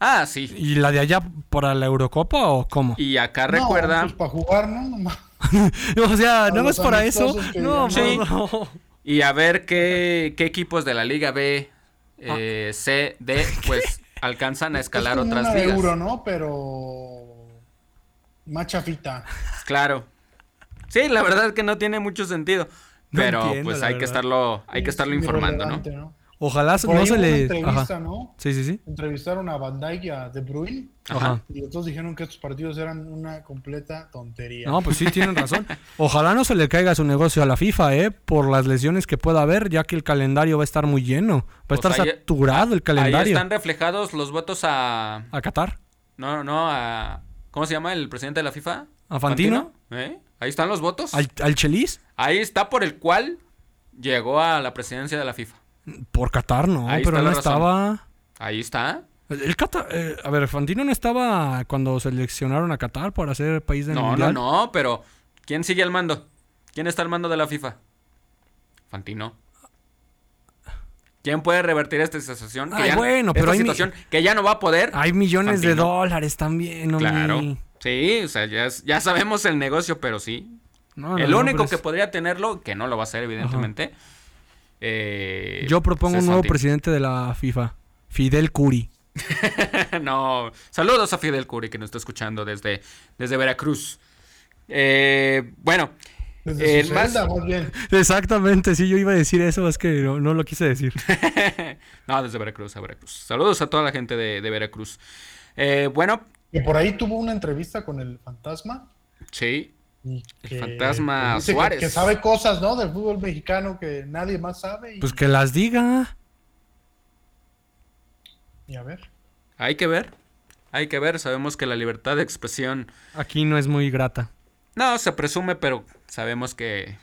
Ah, sí. ¿Y la de allá para la Eurocopa o cómo? Y acá recuerda. Pues para jugar, ¿no? o sea, no es para eso. No, sí. no. Y a ver qué, qué equipos de la Liga B, eh, C, D, pues alcanzan a escalar otras ligas. Euro, ¿no? Pero machafita. Claro. Sí, la verdad es que no tiene mucho sentido. pero pues hay que estarlo, hay que estarlo informando, ¿no? Ojalá no se le. Entrevista, ¿no? Sí, sí, sí. Entrevistaron a Van Dijk y a De Bruyne. Ajá. Y otros dijeron que estos partidos eran una completa tontería. No, pues sí, tienen razón. Ojalá no se le caiga su negocio a la FIFA, ¿eh? Por las lesiones que pueda haber, ya que el calendario va a estar muy lleno. Va a pues estar saturado el calendario. Ahí están reflejados los votos a. ¿A Qatar? No, no, a. ¿Cómo se llama el presidente de la FIFA? ¿A Fantino? ¿Eh? Ahí están los votos. ¿Al, ¿Al Chelis? Ahí está por el cual llegó a la presidencia de la FIFA. Por Qatar no, pero no estaba. Ahí está. El Qatar, eh, a ver, Fantino no estaba cuando seleccionaron a Qatar para ser país de no, mundial. No, no, no, pero ¿quién sigue al mando? ¿Quién está al mando de la FIFA? Fantino. ¿Quién puede revertir esta situación? Que bueno, pero hay situación que ya no va a poder. Hay millones de dólares también, ¿no? Claro. Sí, o sea, ya, sabemos el negocio, pero sí. el único que podría tenerlo, que no lo va a hacer, evidentemente, eh, Yo propongo un nuevo presidente de la FIFA, Fidel Curi. no, saludos a Fidel Curi que nos está escuchando desde, desde Veracruz. Eh, bueno, desde más... bien. Exactamente, sí, yo iba a decir eso, es que no, lo quise decir. no, desde Veracruz, a Veracruz. Saludos a toda la gente de, Veracruz. Eh, bueno. Y por ahí tuvo una entrevista con el fantasma. Sí el fantasma Suárez. Que, sabe cosas, ¿no? Del fútbol mexicano que nadie más sabe. Pues que las diga. Y a ver. Hay que ver. Hay que ver. Sabemos que la libertad de expresión. Aquí no es muy grata. No, se presume, pero sabemos que.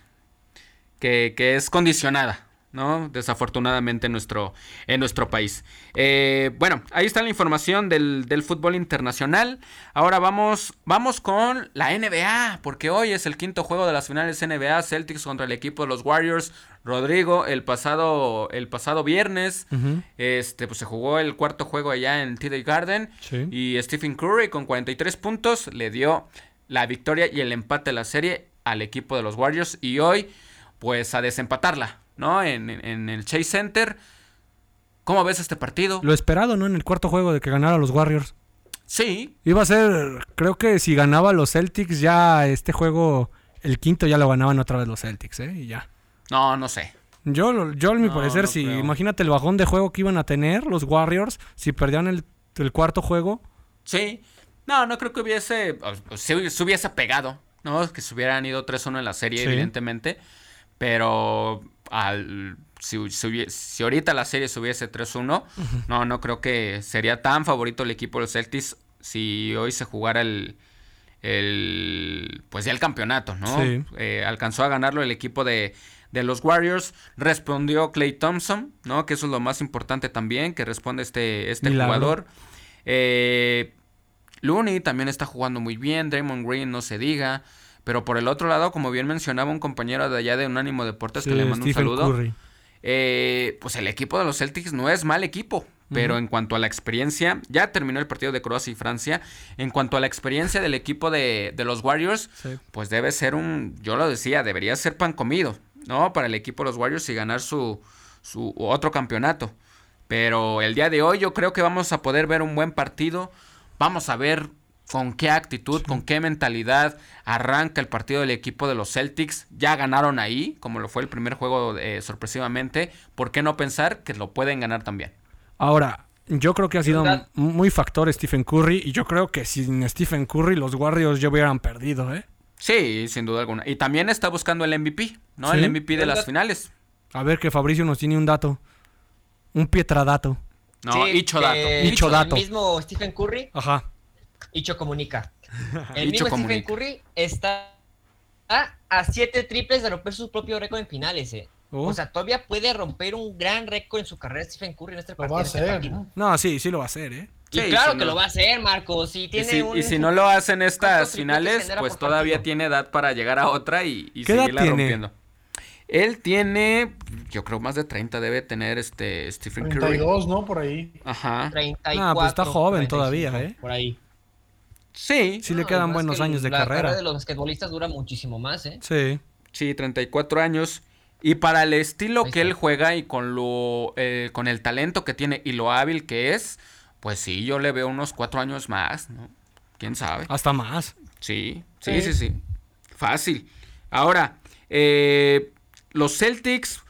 que, es condicionada. ¿No? Desafortunadamente en nuestro, en nuestro país. Eh, bueno, ahí está la información del, fútbol internacional. Ahora vamos, vamos con la NBA, porque hoy es el quinto juego de las finales NBA, Celtics contra el equipo de los Warriors. Rodrigo, el pasado, el pasado viernes, este, pues se jugó el cuarto juego allá en TD Garden. Y Stephen Curry con 43 puntos le dio la victoria y el empate de la serie al equipo de los Warriors. Y hoy, pues a desempatarla. ¿No? En, el Chase Center. ¿Cómo ves este partido? Lo esperado, ¿no? En el cuarto juego de que ganara los Warriors. Sí. Iba a ser, creo que si ganaba los Celtics, ya este juego, el quinto ya lo ganaban otra vez los Celtics, ¿eh? Y ya. No, no sé. Yo, yo a mi parecer, si imagínate el bajón de juego que iban a tener los Warriors si perdían el, cuarto juego. Sí. No, no creo que hubiese, se, hubiese pegado, ¿no? Que se hubieran ido 3-1 en la serie, evidentemente. Pero al, si, si, ahorita la serie se hubiese 3-1, no, no creo que sería tan favorito el equipo de los Celtics si hoy se jugara el, el pues ya el campeonato, ¿no? Eh, alcanzó a ganarlo el equipo de, de los Warriors, respondió Clay Thompson, ¿no? Que eso es lo más importante también, que responde este, este jugador. Eh, Looney también está jugando muy bien, Draymond Green no se diga. Pero por el otro lado, como bien mencionaba un compañero de allá de Unánimo Deportes que le mando un saludo. Eh, pues el equipo de los Celtics no es mal equipo. Pero en cuanto a la experiencia, ya terminó el partido de Croacia y Francia. En cuanto a la experiencia del equipo de, los Warriors, pues debe ser un, yo lo decía, debería ser pan comido, ¿no? Para el equipo de los Warriors y ganar su, su otro campeonato. Pero el día de hoy yo creo que vamos a poder ver un buen partido. Vamos a ver con qué actitud, con qué mentalidad arranca el partido del equipo de los Celtics. Ya ganaron ahí, como lo fue el primer juego eh, sorpresivamente. ¿Por qué no pensar que lo pueden ganar también? Ahora, yo creo que ha sido muy factor Stephen Curry y yo creo que sin Stephen Curry los Warriors ya hubieran perdido, ¿eh? Sí, sin duda alguna. Y también está buscando el MVP, ¿no? El MVP de las finales. A ver que Fabricio nos tiene un dato. Un pietradato. No, dato. Hicho dato. El mismo Stephen Curry. Ajá Icho comunica. El mismo Stephen Curry está a 7 triples de romper su propio récord en finales. Eh. Oh. O sea, todavía puede romper un gran récord en su carrera Stephen Curry en este partido. Lo va a este hacer, ¿no? sí, sí lo va a hacer, ¿eh? Y claro que lo va a hacer, Marcos. y, si, no lo hacen estas finales, pues todavía tiene edad para llegar a otra y, y seguirla rompiendo. Él tiene, yo creo más de 30 debe tener este Stephen Curry. 32, ¿no? Por ahí. Ajá. 34. Ah, pues está joven todavía, ¿eh? Por ahí. Sí. Sí le quedan buenos años de carrera. La carrera de los basquetbolistas dura muchísimo más, ¿eh? Sí. Sí, 34 años. Y para el estilo que él juega y con lo eh, con el talento que tiene y lo hábil que es, pues sí, yo le veo unos cuatro años más, ¿no? ¿Quién sabe? Hasta más. Sí, sí, sí, sí. Fácil. Ahora, eh, los Celtics,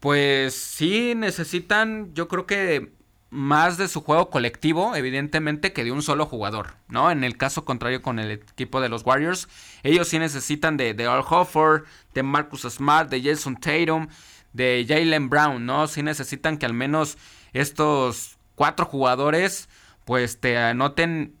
pues sí necesitan, yo creo que más de su juego colectivo, evidentemente, que de un solo jugador, ¿no? En el caso contrario con el equipo de los Warriors, ellos sí necesitan de, de Al Hofford, de Marcus Smart, de Jason Tatum, de Jalen Brown, ¿no? Sí necesitan que al menos estos cuatro jugadores, pues te anoten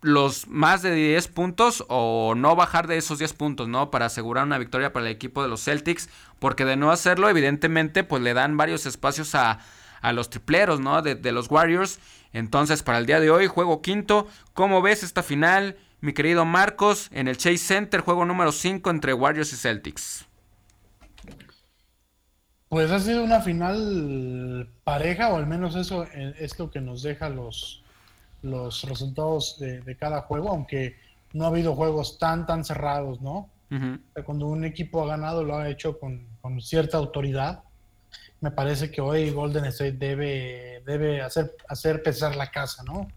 los más de 10 puntos o no bajar de esos 10 puntos, ¿no? Para asegurar una victoria para el equipo de los Celtics, porque de no hacerlo, evidentemente, pues le dan varios espacios a a los tripleros, ¿no? De, los Warriors. Entonces, para el día de hoy, juego quinto. ¿Cómo ves esta final, mi querido Marcos? En el Chase Center, juego número 5 entre Warriors y Celtics. Pues ha sido una final pareja, o al menos eso es lo que nos deja los, los resultados de, cada juego, aunque no ha habido juegos tan, tan cerrados, ¿no? Cuando un equipo ha ganado, lo ha hecho con, con cierta autoridad me parece que hoy Golden State debe, debe hacer, hacer pesar la casa, ¿no?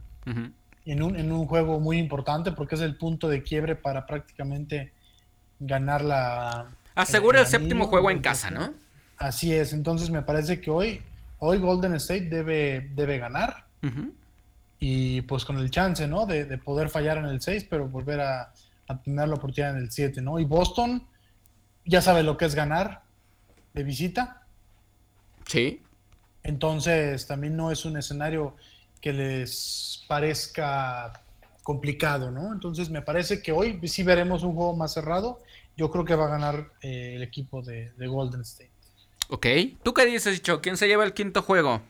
en, un, en un juego muy importante porque es el punto de quiebre para prácticamente ganar la... Asegura el, séptimo juego en casa, ¿no? Así es, entonces me parece que hoy, hoy Golden State debe, debe ganar y pues con el chance, ¿no? De, poder fallar en el 6, pero volver a, a, tener la oportunidad en el 7, ¿no? Y Boston ya sabe lo que es ganar de visita Sí. Entonces, también no es un escenario que les parezca complicado, ¿no? Entonces, me parece que hoy sí veremos un juego más cerrado. Yo creo que va a ganar eh, el equipo de, Golden State. Ok. ¿Tú qué dices, Cho? ¿Quién se lleva el quinto juego?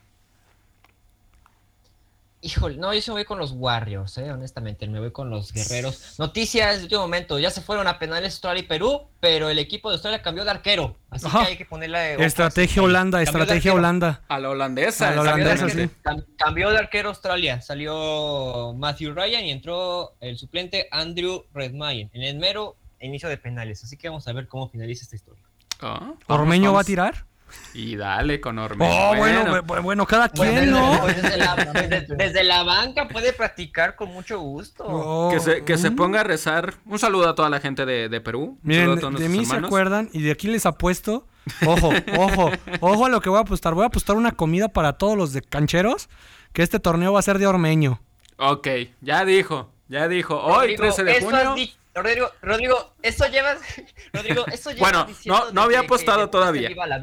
Híjole, no, yo se voy con los Warriors, eh, honestamente, me voy con los guerreros. Noticias de último momento, ya se fueron a penales Australia y Perú, pero el equipo de Australia cambió de arquero, así que hay que ponerle... Estrategia Holanda, estrategia Holanda. A la holandesa. A la holandesa, sí. Cambió de arquero Australia, salió Matthew Ryan y entró el suplente Andrew Redmayne en el mero inicio de penales, así que vamos a ver cómo finaliza esta historia. Ah, ¿Ormeño va a tirar? Y dale con Ormeño. Oh, bueno, bueno, cada quien, ¿no? desde, la, banca puede practicar con mucho gusto. Oh, que, se, que se, mm. ponga a rezar. Un saludo a toda la gente de, Perú. Miren, de mí se acuerdan y de aquí les apuesto. Ojo, ojo, ojo a lo que voy a apostar. Voy a apostar una comida para todos los de cancheros. Que este torneo va a ser de Ormeño. Ok, ya dijo, ya dijo. Hoy, 13 de junio. Rodrigo, Rodrigo, eso llevas. Rodrigo, eso llevas Bueno, no, no había apostado todavía. La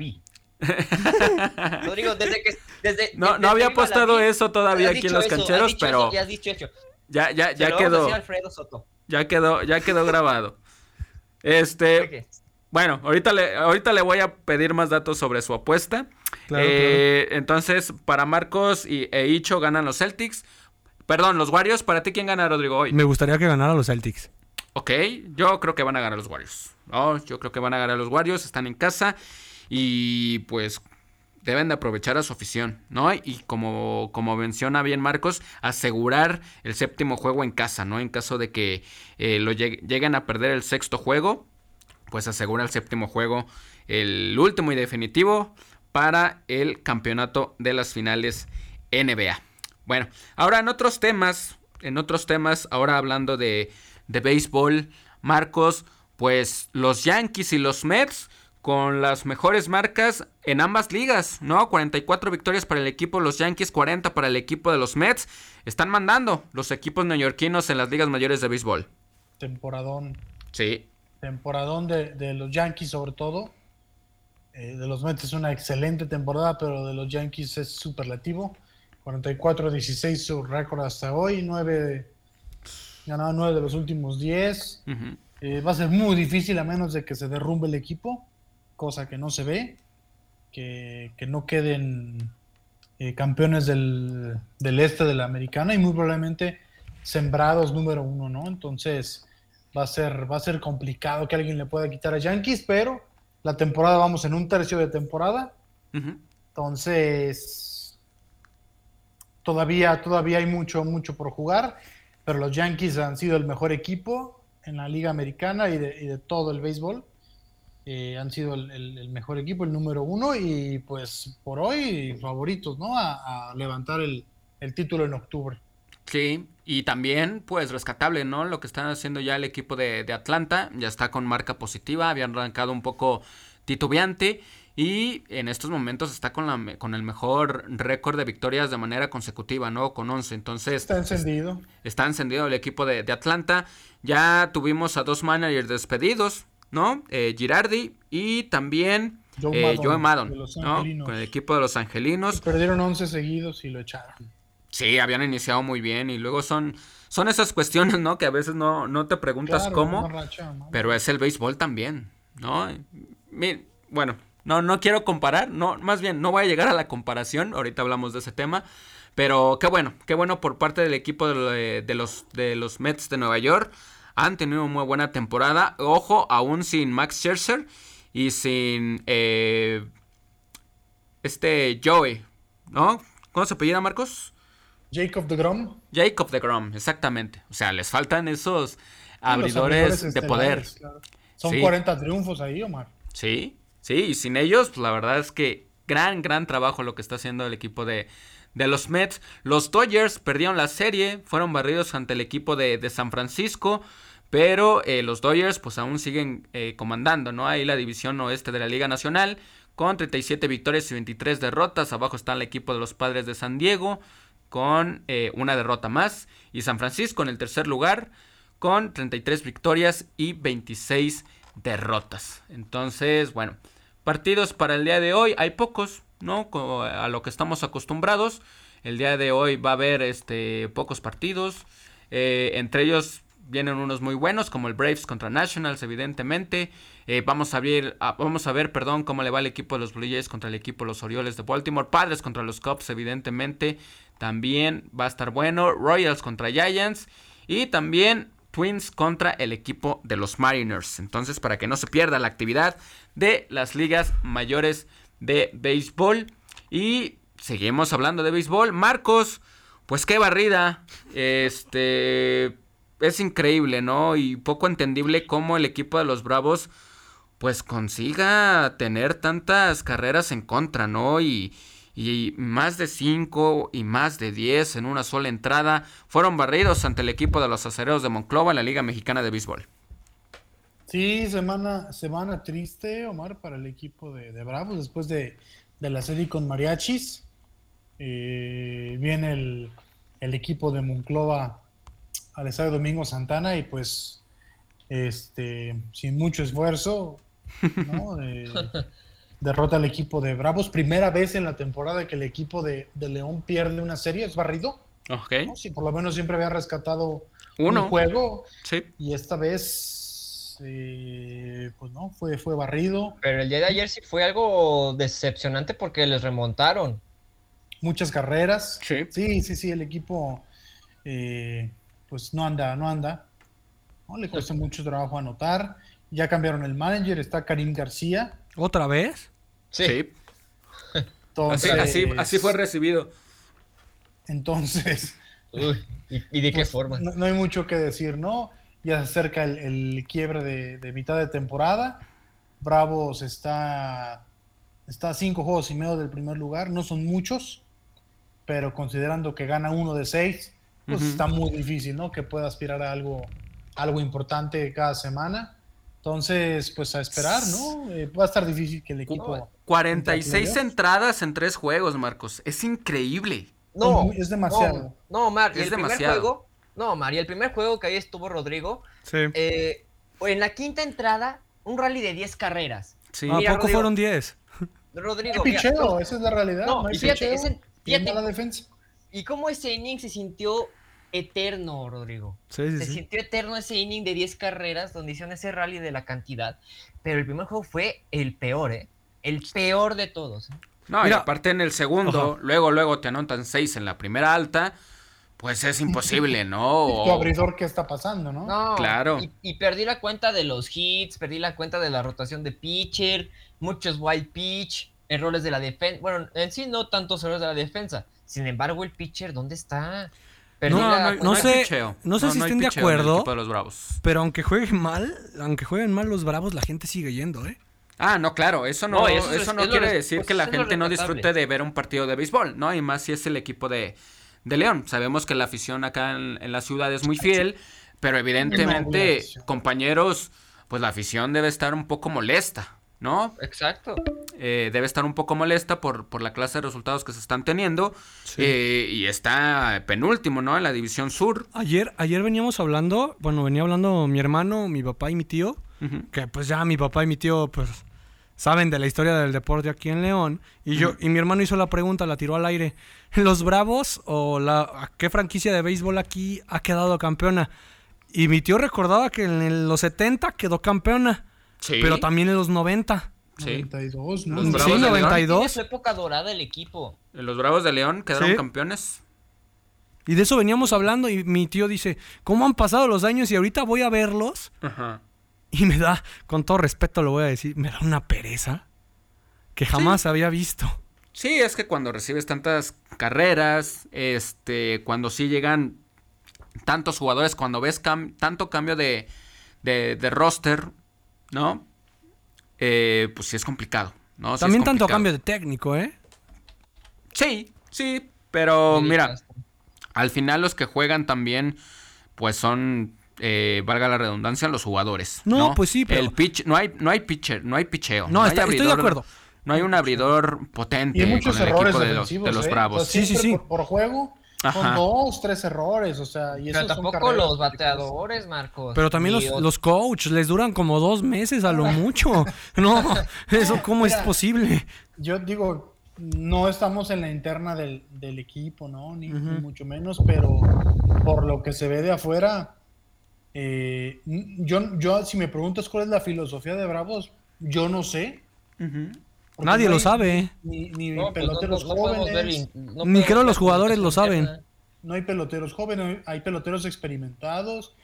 Rodrigo, desde que. Desde, no, no había apostado eso todavía aquí en los cancheros, pero. ya has dicho eso. Ya, ya, ya quedó. Ya quedó, ya quedó grabado. Este. Bueno, ahorita le, ahorita le voy a pedir más datos sobre su apuesta. Eh, entonces, para Marcos y e Icho ganan los Celtics. Perdón, los Warriors. ¿Para ti quién gana, Rodrigo, hoy? Me gustaría que ganara los Celtics. Ok, yo creo que van a ganar los Warriors. No, yo creo que van a ganar los Warriors. Están en casa. Y pues deben de aprovechar a su afición, ¿no? Y como, como menciona bien Marcos, asegurar el séptimo juego en casa, ¿no? En caso de que eh, lo lleguen a perder el sexto juego, pues asegura el séptimo juego, el último y definitivo para el campeonato de las finales NBA. Bueno, ahora en otros temas, en otros temas, ahora hablando de, de béisbol, Marcos, pues los Yankees y los Mets con las mejores marcas en ambas ligas, ¿no? 44 victorias para el equipo de los Yankees, 40 para el equipo de los Mets. Están mandando los equipos neoyorquinos en las ligas mayores de béisbol. Temporadón. Sí. Temporadón de, los Yankees sobre todo. Eh, de los Mets es una excelente temporada, pero de los Yankees es superlativo. 44-16 su récord hasta hoy, 9 ganado 9 de los últimos 10. Eh, va a ser muy difícil a menos de que se derrumbe el equipo cosa que no se ve, que, no queden eh, campeones del, este de la americana y muy probablemente sembrados número uno, ¿no? Entonces va a ser, va a ser complicado que alguien le pueda quitar a Yankees, pero la temporada vamos en un tercio de temporada. Entonces todavía, todavía hay mucho, mucho por jugar, pero los Yankees han sido el mejor equipo en la liga americana y de, y de todo el béisbol. Eh, han sido el, mejor equipo, el número uno, y pues por hoy favoritos, ¿no? A, levantar el, título en octubre. Sí, y también, pues, rescatable, ¿no? Lo que están haciendo ya el equipo de, Atlanta, ya está con marca positiva, habían arrancado un poco titubeante. Y en estos momentos está con, la, con el mejor récord de victorias de manera consecutiva, ¿no? Con 11. Entonces. Está encendido. Está encendido el equipo de, de Atlanta. Ya tuvimos a dos managers despedidos. ¿No? Eh, Girardi y también Joe, eh, Maddon, Con el equipo de los Angelinos. perdieron 11 seguidos y lo echaron. Sí, habían iniciado muy bien y luego son, son esas cuestiones, ¿no? Que a veces no, no te preguntas cómo, pero es el béisbol también, ¿no? bueno, no, no quiero comparar, no, más bien no voy a llegar a la comparación, ahorita hablamos de ese tema, pero qué bueno, qué bueno por parte del equipo de los, de los Mets de Nueva York han tenido muy buena temporada. Ojo, aún sin Max Scherzer y sin eh, este Joey, ¿no? ¿Cómo se apellida, Marcos? Jacob de Grom. Jacob de Grom, exactamente. O sea, les faltan esos abridores de poder. Son 40 triunfos ahí, Omar. Sí, sí, y sin ellos, pues la verdad es que gran, gran trabajo lo que está haciendo el equipo de, de los Mets. Los Dodgers perdieron la serie, fueron barridos ante el equipo de, San Francisco. Pero eh, los Dodgers pues aún siguen eh, comandando, ¿no? Ahí la división oeste de la Liga Nacional con 37 victorias y 23 derrotas. Abajo está el equipo de los Padres de San Diego con eh, una derrota más. Y San Francisco en el tercer lugar con 33 victorias y 26 derrotas. Entonces, bueno, partidos para el día de hoy hay pocos, ¿no? A lo que estamos acostumbrados. El día de hoy va a haber este, pocos partidos. entre ellos vienen unos muy buenos, como el Braves contra Nationals, evidentemente. Eh, vamos, a ver, ah, vamos a ver, perdón, cómo le va el equipo de los Blue Jays contra el equipo de los Orioles de Baltimore. Padres contra los Cubs, evidentemente. También va a estar bueno. Royals contra Giants. Y también Twins contra el equipo de los Mariners. Entonces, para que no se pierda la actividad de las ligas mayores de béisbol. Y seguimos hablando de béisbol. Marcos, pues qué barrida. Este es increíble, ¿no? Y poco entendible cómo el equipo de los Bravos pues consiga tener tantas carreras en contra, ¿no? Y, y más de 5 y más de 10 en una sola entrada fueron barridos ante el equipo de los acereros de Monclova en la Liga Mexicana de Béisbol. Sí, semana, semana triste, Omar, para el equipo de, Bravos después de, la serie con Mariachis. Eh, viene el, el, equipo de Monclova al estadio Domingo Santana y pues este sin mucho esfuerzo ¿no? derrota al equipo de Bravos. Primera vez en la temporada que el equipo de, León pierde una serie, es barrido. Ok. Sí, por lo menos siempre había rescatado un juego. Sí. Y esta vez, eh, pues no, fue, fue barrido. Pero el día de ayer sí fue algo decepcionante porque les remontaron. Muchas carreras. Sí. Sí, sí, sí, el equipo eh, pues no anda, no anda. ¿no? Le cuesta mucho trabajo anotar. Ya cambiaron el manager, está Karim García. ¿Otra vez? Sí. así, fue recibido. Entonces. ¿y, de qué pues, forma? No, hay mucho que decir, ¿no? Ya se acerca el, quiebre de, mitad de temporada. Bravos está, está a cinco juegos y medio del primer lugar. No son muchos, pero considerando que gana uno de seis, pues está muy difícil, ¿no? Que pueda aspirar a algo, algo importante cada semana. Entonces, pues a esperar, ¿no? Eh, va a estar difícil que el equipo. 46 entradas en tres juegos, Marcos. Es increíble. No, es demasiado. No, Mar, es el demasiado. primer juego. No, Mar, y el primer juego que ahí estuvo Rodrigo. Sí. Eh, en la quinta entrada, un rally de 10 carreras. Sí. ¿A poco fueron 10? Rodrigo. ¿Qué picheo? Esa es la realidad. No, y fíjate, fíjate, la defensa. ¿Y cómo ese inning se sintió eterno, Rodrigo. se sintió eterno ese inning de 10 carreras donde hicieron ese rally de la cantidad. Pero el primer juego fue el peor, ¿eh? El peor de todos. ¿eh? No, y aparte en el segundo, luego, luego te anotan 6 en la primera alta. Pues es imposible, ¿no? tu abridor, ¿qué está pasando, no? No, claro. Y, perdí la cuenta de los hits, perdí la cuenta de la rotación de pitcher, muchos wild pitch, errores de la defensa. Bueno, en sí no tantos errores de la defensa. Sin embargo, el pitcher, ¿dónde está? no, sé, no sé si estén de acuerdo, pero aunque jueguen mal, aunque jueguen mal los Bravos, la gente sigue yendo, ¿eh? Ah, no, claro, eso no, eso, no quiere decir que la gente no disfrute de ver un partido de béisbol, ¿no? Y más si es el equipo de, León. Sabemos que la afición acá en, la ciudad es muy fiel, pero evidentemente, compañeros, pues la afición debe estar un poco molesta, ¿no? Exacto. Eh, debe estar un poco molesta por, por, la clase de resultados que se están teniendo. Eh, y está penúltimo, ¿no? En la división sur. Ayer, ayer veníamos hablando, bueno, venía hablando mi hermano, mi papá y mi tío, que pues ya mi papá y mi tío, pues saben de la historia del deporte aquí en León. Y yo, y mi hermano hizo la pregunta, la tiró al aire. ¿Los Bravos o la qué franquicia de béisbol aquí ha quedado campeona? Y mi tío recordaba que en los 70 quedó campeona. Pero también en los 90. Sí. 92, ¿no? Los sí, 92. Tiene su época dorada el equipo. Los Bravos de León quedaron campeones. Y de eso veníamos hablando y mi tío dice, ¿cómo han pasado los años y ahorita voy a verlos? Ajá. Y me da, con todo respeto lo voy a decir, me da una pereza que jamás había visto. Sí, es que cuando recibes tantas carreras, este, cuando sí llegan tantos jugadores, cuando ves tanto cambio de, de, de roster, ¿no? Eh, pues sí es complicado, ¿no? También tanto cambio de técnico, ¿eh? Sí, sí, pero mira, al final los que juegan también, pues son, eh, valga la redundancia, los jugadores. No, pues sí, pero... El pitch, no hay, no hay pitcher, no hay picheo. No, estoy de acuerdo. No hay un abridor potente con el equipo de, los, ¿eh? Bravos. sí, sí, sí. por juego con dos, tres errores, o sea, y Pero tampoco los bateadores, Marcos. Pero también los, los coaches les duran como dos meses a lo mucho. no, eso cómo es posible. Yo digo, no estamos en la interna del, equipo, ¿no? Ni, mucho menos, pero por lo que se ve de afuera, Eh, yo, yo, si me preguntas cuál es la filosofía de Bravos, yo no sé. Nadie lo sabe. Ni, ni pues peloteros jóvenes. ni creo los jugadores lo saben. No hay peloteros jóvenes, hay peloteros experimentados,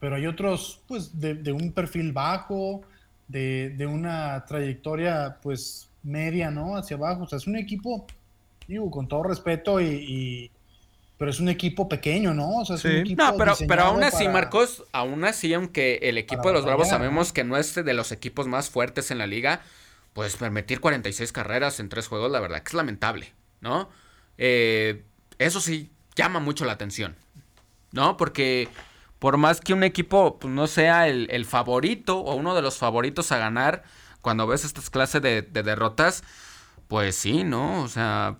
pero hay otros, pues, de, de un perfil bajo, de, de, una trayectoria, pues, media, ¿no? Hacia abajo. O sea, es un equipo, digo, con todo respeto y pero es un equipo pequeño, ¿no? O sea, es un equipo no, pero, pero aún así, Marcos, aún así, aunque el equipo de los Bravos sabemos que no es de los equipos más fuertes en la liga, pues permitir 46 carreras en tres juegos, la verdad que es lamentable, ¿no? Eh, eso sí llama mucho la atención, ¿no? Porque por más que un equipo pues, no sea el, favorito o uno de los favoritos a ganar, cuando ves estas clases de, de derrotas, pues sí, ¿no? O sea,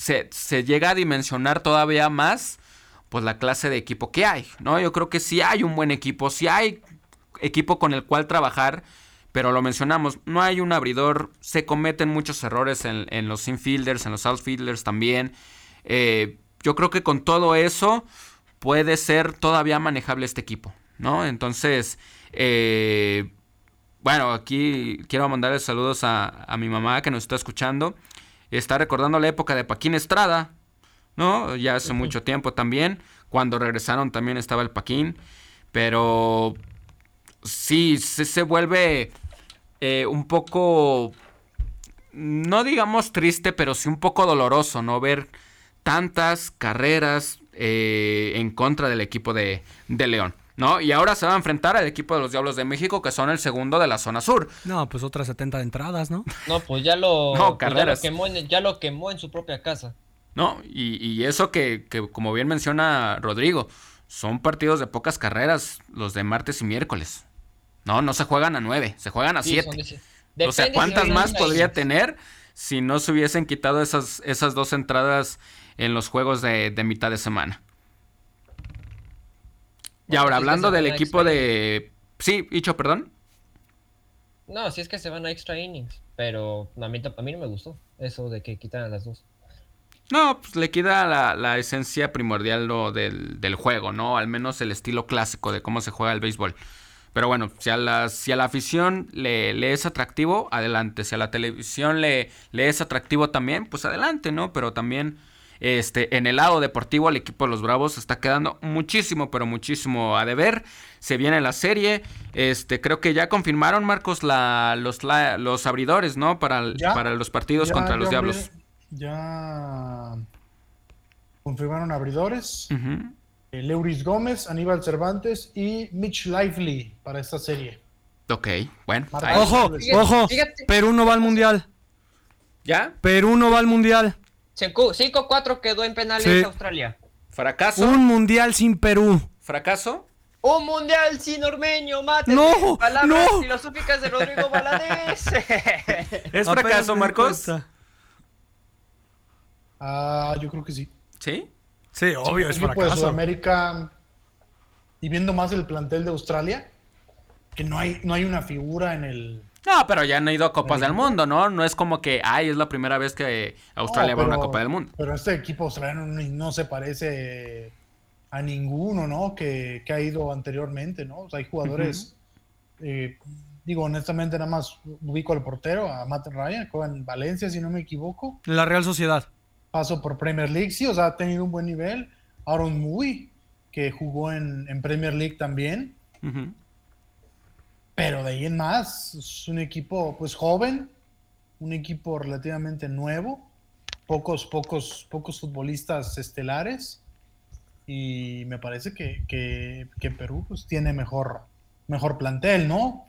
se, llega a dimensionar todavía más pues la clase de equipo que hay, ¿no? Yo creo que sí hay un buen equipo, sí hay equipo con el cual trabajar, pero lo mencionamos, no hay un abridor, se cometen muchos errores en, los infielders, en los outfielders también. Eh, yo creo que con todo eso puede ser todavía manejable este equipo, ¿no? Entonces, eh, bueno, aquí quiero mandarle saludos a, a mi mamá que nos está escuchando está recordando la época de Paquín Estrada, ¿no? Ya hace mucho tiempo también. Cuando regresaron también estaba el Paquín. Pero sí, se, vuelve eh, un poco, no digamos triste, pero sí un poco doloroso, ¿no? Ver tantas carreras eh, en contra del equipo de, de León. ¿No? Y ahora se va a enfrentar al equipo de los Diablos de México, que son el segundo de la zona sur. No, pues otras 70 de entradas, ¿no? No, pues ya lo, no, pues ya, lo quemó en, ya lo quemó en su propia casa. No, y, y eso que, que, como bien menciona Rodrigo, son partidos de pocas carreras los de martes y miércoles. No, no se juegan a nueve, se juegan a siete. O sea, ¿cuántas más podría tener si no se hubiesen quitado esas, esas dos entradas en los juegos de, de mitad de semana? Y ahora, hablando del equipo de... Sí, Hicho, perdón. No, sí es que se van a extra innings, pero a mí, a mí no me gustó eso de que quitan a las dos. No, pues le queda la, esencia primordial del, juego, ¿no? Al menos el estilo clásico de cómo se juega el béisbol. Pero bueno, si a la, si a la afición le, le, es atractivo, adelante. Si a la televisión le, le es atractivo también, pues adelante, ¿no? Pero también este, en el lado deportivo, el equipo de los Bravos está quedando muchísimo, pero muchísimo a deber. Se viene la serie. Este, creo que ya confirmaron, Marcos, la, los, los abridores, ¿no? Para, para los partidos contra los Diablos. Ya confirmaron abridores. Eh, Leuris Gómez, Aníbal Cervantes y Mitch Lively para esta serie. Ok, bueno. Ojo, ojo, Perú no va al mundial. ¿Ya? Perú no va al mundial. 5-4 quedó en penales Australia. ¿Fracaso? Un mundial sin Perú. ¿Fracaso? Un mundial sin ormeño, mate. No, palabras filosóficas de Rodrigo Valadez. ¿Es fracaso, Marcos? Ah, yo creo que sí. ¿Sí? Sí, obvio, es fracaso. de Sudamérica y viendo más el plantel de Australia, que no hay, no hay una figura en el, no, pero ya han ido a Copas del Mundo, ¿no? No es como que, ay, es la primera vez que Australia va a una Copa del Mundo. Pero este equipo australiano no, se parece a ninguno, ¿no? Que, ha ido anteriormente, ¿no? O sea, hay jugadores, eh, digo, honestamente, nada más ubico al portero, a Matt Ryan, que en Valencia, si no me equivoco. La Real Sociedad. Paso por Premier League, sí, o sea, ha tenido un buen nivel. Aaron Muy, que jugó en, Premier League también. Pero de ahí en más, es un equipo pues joven, un equipo relativamente nuevo, pocos, pocos, pocos futbolistas estelares. Y me parece que, que, Perú pues, tiene mejor, mejor plantel, ¿no?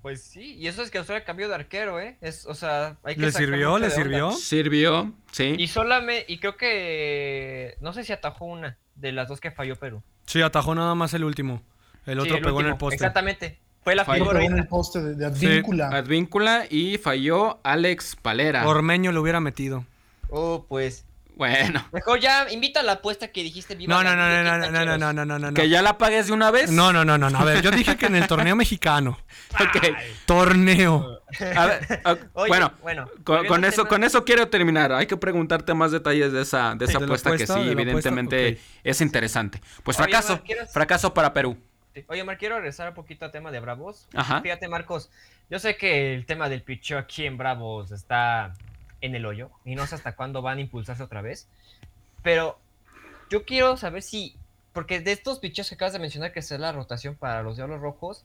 Pues sí, y eso es que Australia cambió de arquero, ¿eh? Es, o sea, hay que ¿Le sirvió? ¿Le sirvió? Sirvió, sí. Y solamente, y creo que, no sé si atajó una de las dos que falló Perú. Sí, atajó nada más el último. El otro pegó en el poste. Exactamente. Fue la figura. en el poste de, Advíncula. Advíncula y falló Alex Palera. Ormeño lo hubiera metido. Oh, pues. Bueno. Mejor ya invita a la apuesta que dijiste. no, no, no, no, no, no, no, no, no, no, ¿Que ya la pagues de una vez? No, no, no, no. A ver, yo dije que en el torneo mexicano. ok. Torneo. A ver, bueno, bueno con, eso, con eso quiero terminar. Hay que preguntarte más detalles de esa, de esa apuesta, que sí, evidentemente es interesante. Pues fracaso, fracaso para Perú. Oye, Mar, quiero regresar un poquito al tema de Bravos. Ajá. Fíjate, Marcos, yo sé que el tema del picheo aquí en Bravos está en el hoyo y no sé hasta cuándo van a impulsarse otra vez. Pero yo quiero saber si, porque de estos picheos que acabas de mencionar que es la rotación para los Diablos Rojos,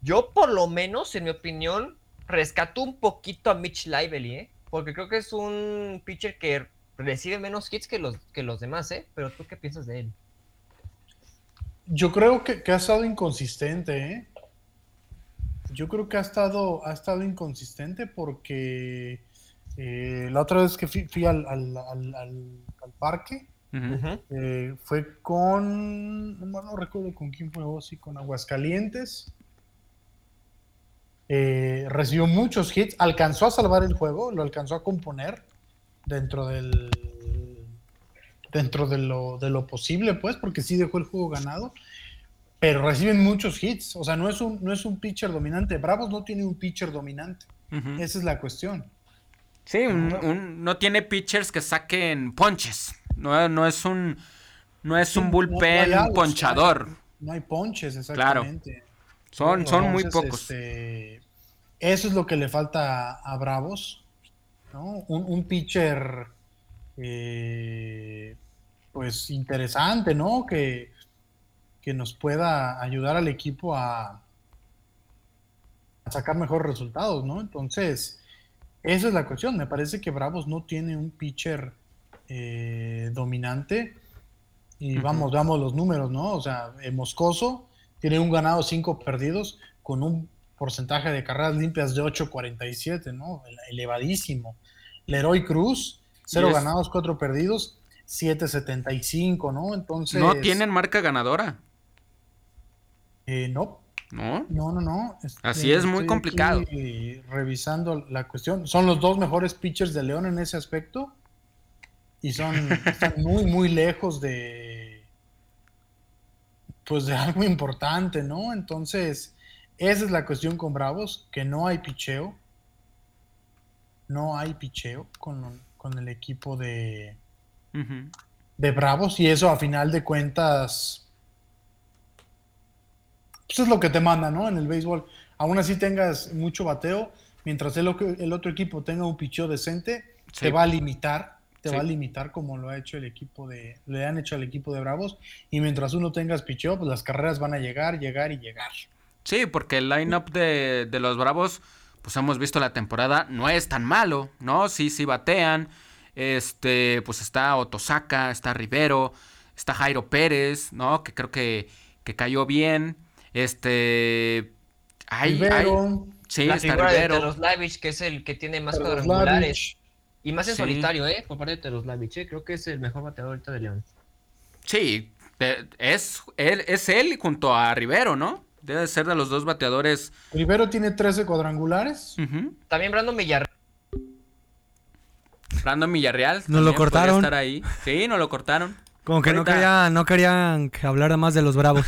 yo por lo menos, en mi opinión, rescato un poquito a Mitch Lively, ¿eh? Porque creo que es un pitcher que recibe menos hits que los, que los demás, ¿eh? Pero tú qué piensas de él? Yo creo que, ha estado inconsistente, ¿eh? Yo creo que ha estado, ha estado inconsistente porque eh, la otra vez que fui, al, parque eh, fue con, no, recuerdo con quién fue, sí, con Aguascalientes. Eh, recibió muchos hits, alcanzó a salvar el juego, lo alcanzó a componer dentro del dentro de lo, de lo posible, pues, porque sí dejó el juego ganado, pero reciben muchos hits, o sea, no es un, no es un pitcher dominante, Bravos no tiene un pitcher dominante, esa es la cuestión. Sí, no tiene pitchers que saquen ponches, no, no es un no es un bullpen ponchador. No hay, ponches, exactamente. Son, son muy pocos. Este, eso es lo que le falta a Bravos, ¿no? Un, pitcher, eh, pues interesante, ¿no? Que, que nos pueda ayudar al equipo a, a sacar mejores resultados, ¿no? Entonces, esa es la cuestión. Me parece que Bravos no tiene un pitcher eh, dominante. Y vamos, veamos los números, ¿no? O sea, Moscoso tiene un ganado, cinco perdidos, con un porcentaje de carreras limpias de 8.47, ¿no? Elevadísimo. Leroy Cruz, cero ganados, cuatro perdidos, 7.75, ¿no? Entonces. No tienen marca ganadora. Eh, no. ¿No? No, no, no. Este, Así es muy complicado. revisando la cuestión. Son los dos mejores pitchers de León en ese aspecto. Y son están muy, muy lejos de pues de algo importante, ¿no? Entonces, esa es la cuestión con Bravos, que no hay picheo. No hay picheo con, el equipo de, de Bravos y eso a final de cuentas pues es lo que te manda, ¿no? En el béisbol. Aún así tengas mucho bateo, mientras el, el otro equipo tenga un picheo decente, te va a limitar te va a limitar como lo ha hecho el equipo de, le han hecho al equipo de Bravos. Y mientras uno tengas picheo, pues las carreras van a llegar, llegar y llegar. Sí, porque el line-up de, de, los Bravos, pues hemos visto la temporada, no es tan malo, ¿no? Sí, sí batean. Este, pues está Otosaka, está Rivero, está Jairo Pérez, ¿no? Que creo que, que cayó bien. Este. Hay, Rivero. sí, la está Rivero. de que es el que tiene más cuadrangulares. Y más en solitario, ¿eh? Por parte de Teroslavich, ¿eh? Creo que es el mejor bateador ahorita de León. Sí, es él, es él junto a Rivero, ¿no? Debe ser de los dos bateadores. Rivero tiene 13 cuadrangulares. También Brandon Villarreal. Brandon Villarreal. Nos lo cortaron. Estar ahí. Sí, nos lo cortaron. Como que no, querían, no querían que hablara más de los bravos.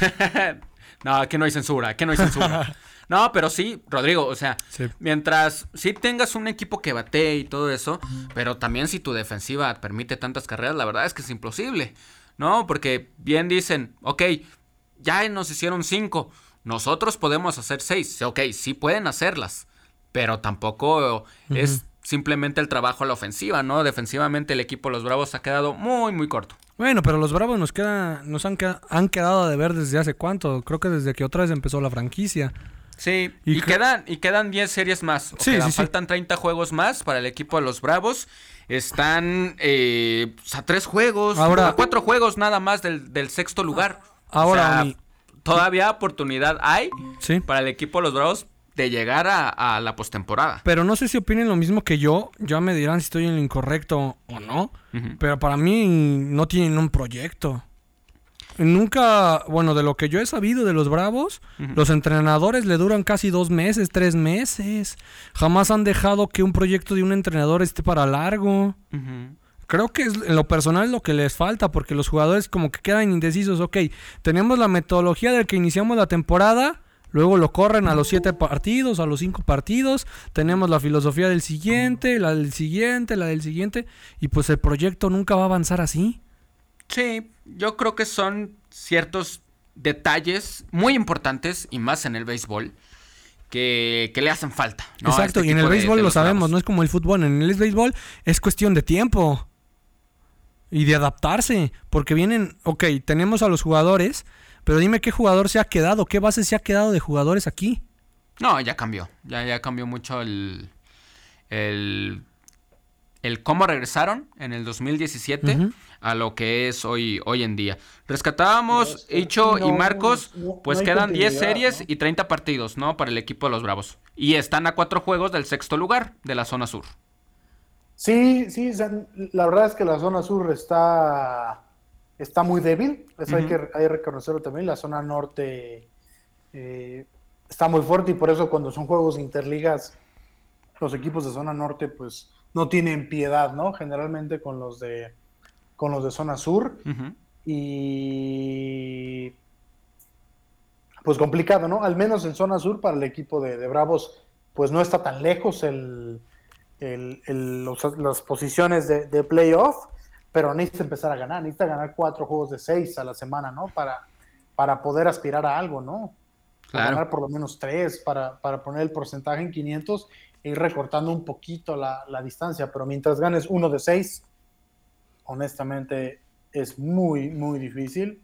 no, aquí no hay censura, aquí no hay censura. No, pero sí, Rodrigo, o sea, mientras sí tengas un equipo que bate y todo eso, pero también si tu defensiva permite tantas carreras, la verdad es que es imposible, ¿no? Porque bien dicen, ok, ya nos hicieron cinco, nosotros podemos hacer seis, ok, sí pueden hacerlas, pero tampoco es simplemente el trabajo a la ofensiva, ¿no? Defensivamente el equipo de los Bravos ha quedado muy, muy corto. Bueno, pero los Bravos nos queda, nos han, han quedado de ver desde hace cuánto, creo que desde que otra vez empezó la franquicia. Sí, y, quedan y quedan 10 series más. sí, faltan 30 juegos más para el equipo de los Bravos. Están eh, a tres juegos, ahora, a cuatro juegos nada más del, sexto lugar. Ahora, todavía oportunidad hay para el equipo de los Bravos de llegar a, la postemporada. Pero no sé si opinen lo mismo que yo. Ya me dirán si estoy en lo incorrecto o no. Pero para mí no tienen un proyecto. Nunca, bueno, de lo que yo he sabido de los Bravos, los entrenadores le duran casi dos meses, tres meses. Jamás han dejado que un proyecto de un entrenador esté para largo. Creo que es, en lo personal es lo que les falta, porque los jugadores como que quedan indecisos. Ok, tenemos la metodología del que iniciamos la temporada, luego lo corren a los siete partidos, a los cinco partidos, tenemos la filosofía del siguiente, la del siguiente, la del siguiente, y pues el proyecto nunca va a avanzar así. Sí, yo creo que son ciertos detalles muy importantes y más en el béisbol que, le hacen falta. Exacto, este y en el béisbol lo sabemos, no es como el fútbol, en el béisbol es cuestión de tiempo y de adaptarse, porque vienen, ok, tenemos a los jugadores, pero dime qué jugador se ha quedado, qué base se ha quedado de jugadores aquí. No, ya cambió, ya, ya cambió mucho el, el, el cómo regresaron en el 2017 a lo que es hoy, hoy en día. Rescatábamos Icho y Marcos, pues quedan 10 series y 30 partidos, ¿no? Para el equipo de los Bravos. Y están a cuatro juegos del sexto lugar de la zona sur. Sí, sí, la verdad es que la zona sur está, está muy débil, eso hay, que, hay reconocerlo también, la zona norte eh, está muy fuerte y por eso cuando son juegos interligas, los equipos de zona norte pues no tienen piedad, ¿no? Generalmente con los de con los de zona sur. Y pues complicado, ¿no? Al menos en zona sur para el equipo de, Bravos, pues no está tan lejos el, las posiciones de, playoff, pero necesita empezar a ganar, necesita ganar cuatro juegos de seis a la semana, ¿no? Para, para poder aspirar a algo, ¿no? ganar por lo menos tres, para, para, poner el porcentaje en 500 e ir recortando un poquito la, la distancia, pero mientras ganes uno de seis, honestamente es muy, muy difícil.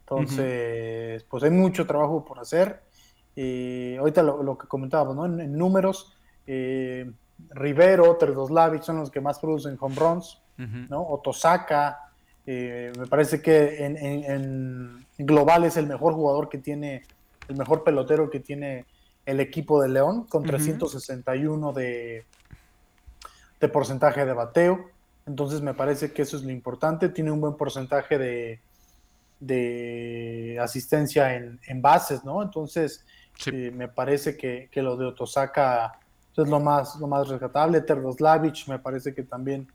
Entonces, pues hay mucho trabajo por hacer. Y ahorita lo, que comentábamos, ¿no? En, números, eh, Rivero, Terdoslavich son los que más producen home runs, ¿no? Otosaka, eh, me parece que en, global es el mejor jugador que tiene, el mejor pelotero que tiene el equipo de León, con 361 de, de porcentaje de bateo. Entonces me parece que eso es lo importante. Tiene un buen porcentaje de, de asistencia en, bases, ¿no? Entonces eh, me parece que, lo de Otosaka es lo más, lo más rescatable. Terdoslavich me parece que también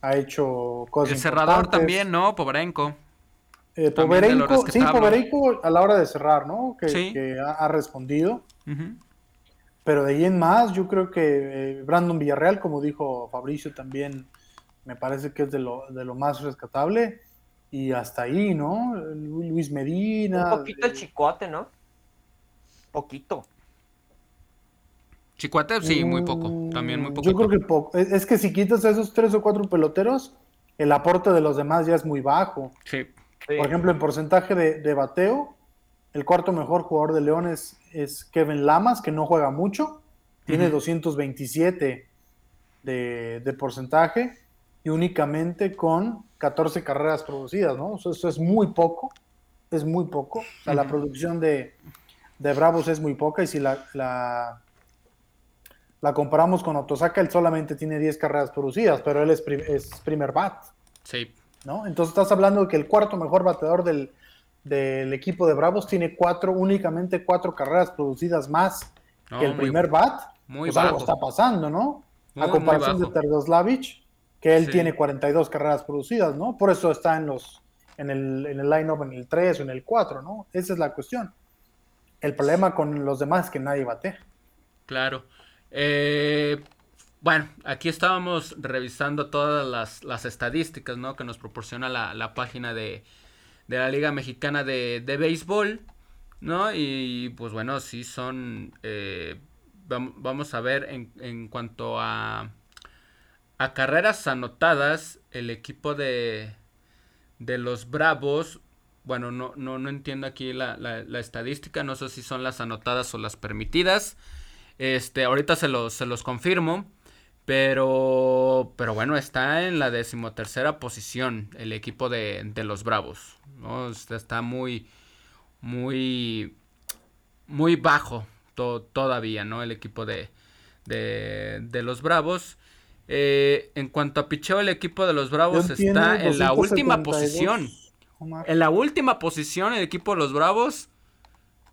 ha hecho cosas. El cerrador también, ¿no? Pobrenko. Eh, sí, Poverenko a la hora de cerrar, ¿no? Que, ha, respondido. Pero de ahí en más, yo creo que eh, Brandon Villarreal, como dijo Fabricio, también me parece que es de lo, de lo más rescatable. Y hasta ahí, ¿no? Luis Medina. Un poquito el chicote, ¿no? Poquito. Chicote, sí, muy poco. También muy poco. Yo creo que poco. Es que si quitas esos tres o cuatro peloteros, el aporte de los demás ya es muy bajo. Sí. Por ejemplo, en porcentaje de, bateo, el cuarto mejor jugador de Leones es Kevin Lamas, que no juega mucho. Tiene 227 de, de porcentaje y únicamente con 14 carreras producidas, ¿no? Eso, es muy poco, es muy poco. O sea, la producción de, Bravos es muy poca y si la, la, comparamos con Otosaka, él solamente tiene 10 carreras producidas, pero él es, primer bat. Sí. ¿no? Entonces estás hablando de que el cuarto mejor bateador del, equipo de Bravos tiene cuatro, únicamente cuatro carreras producidas más que el primer bat. Muy pues algo está pasando, ¿no? a comparación de Terdoslavich, que él tiene 42 carreras producidas, ¿no? Por eso está en los en el, en el line-up en el 3 o en el 4, ¿no? Esa es la cuestión. El problema con los demás es que nadie bate. Claro. Eh, bueno, aquí estábamos revisando todas las, estadísticas, ¿no? Que nos proporciona la, página de, la Liga Mexicana de, Béisbol, ¿no? Y pues bueno, sí son... Eh, vamos a ver en, en cuanto a carreras anotadas, el equipo de, los Bravos, bueno, no, no, entiendo aquí la, estadística, no sé si son las anotadas o las permitidas. Este, ahorita se los, se los confirmo. Pero, pero bueno, está en la decimotercera posición el equipo de, de los Bravos. ¿no? Está muy, muy, muy bajo todavía, ¿no? El equipo de, de, de los Bravos. Eh, en cuanto a picheo, el equipo de los Bravos está en la última posición. En la última posición, el equipo de los Bravos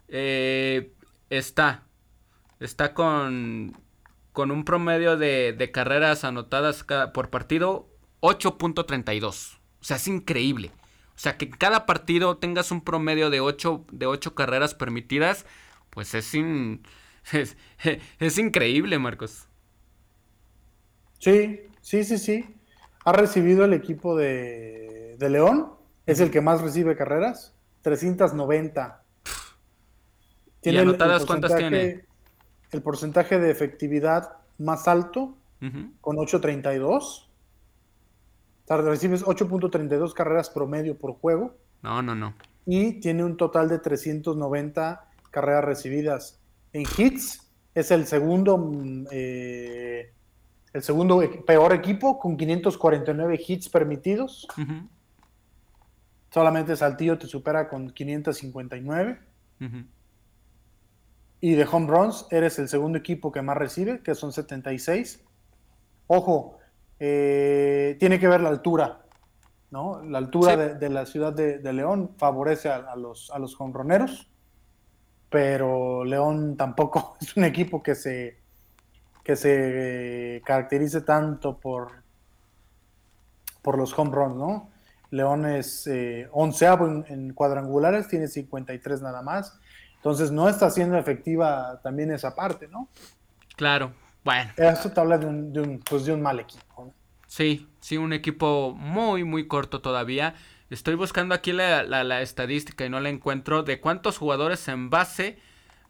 eh, está. Está con, con un promedio de, carreras anotadas por partido 8.32. O sea, es increíble. O sea, que en cada partido tengas un promedio de 8, de 8 carreras permitidas, pues es, es increíble, Marcos. Sí, sí, sí, sí. Ha recibido el equipo de, León, es el que más recibe carreras. 390. ¿Y anotadas cuántas tiene? El porcentaje de efectividad más alto, con 8.32. O sea, recibes 8.32 carreras promedio por juego. No, no, no. Y tiene un total de 390 carreras recibidas. En hits es el segundo, mm, eh, el segundo peor equipo con 549 hits permitidos. Solamente Saltillo te supera con 559. Y de home runs eres el segundo equipo que más recibe, que son 76. Ojo, eh, tiene que ver la altura, ¿no? La altura de, la ciudad de, León favorece a, los, a los honroneros, pero León tampoco es un equipo que se, que se caracterice tanto por, por los home runs, ¿no? León es eh, onceavo en, cuadrangulares, tiene 53 nada más. Entonces no está siendo efectiva también esa parte, ¿no? Claro, bueno. Eso te habla de un, pues de un mal equipo. Sí, sí, un equipo muy, muy corto todavía. Estoy buscando aquí la, la, estadística y no la encuentro de cuántos jugadores en base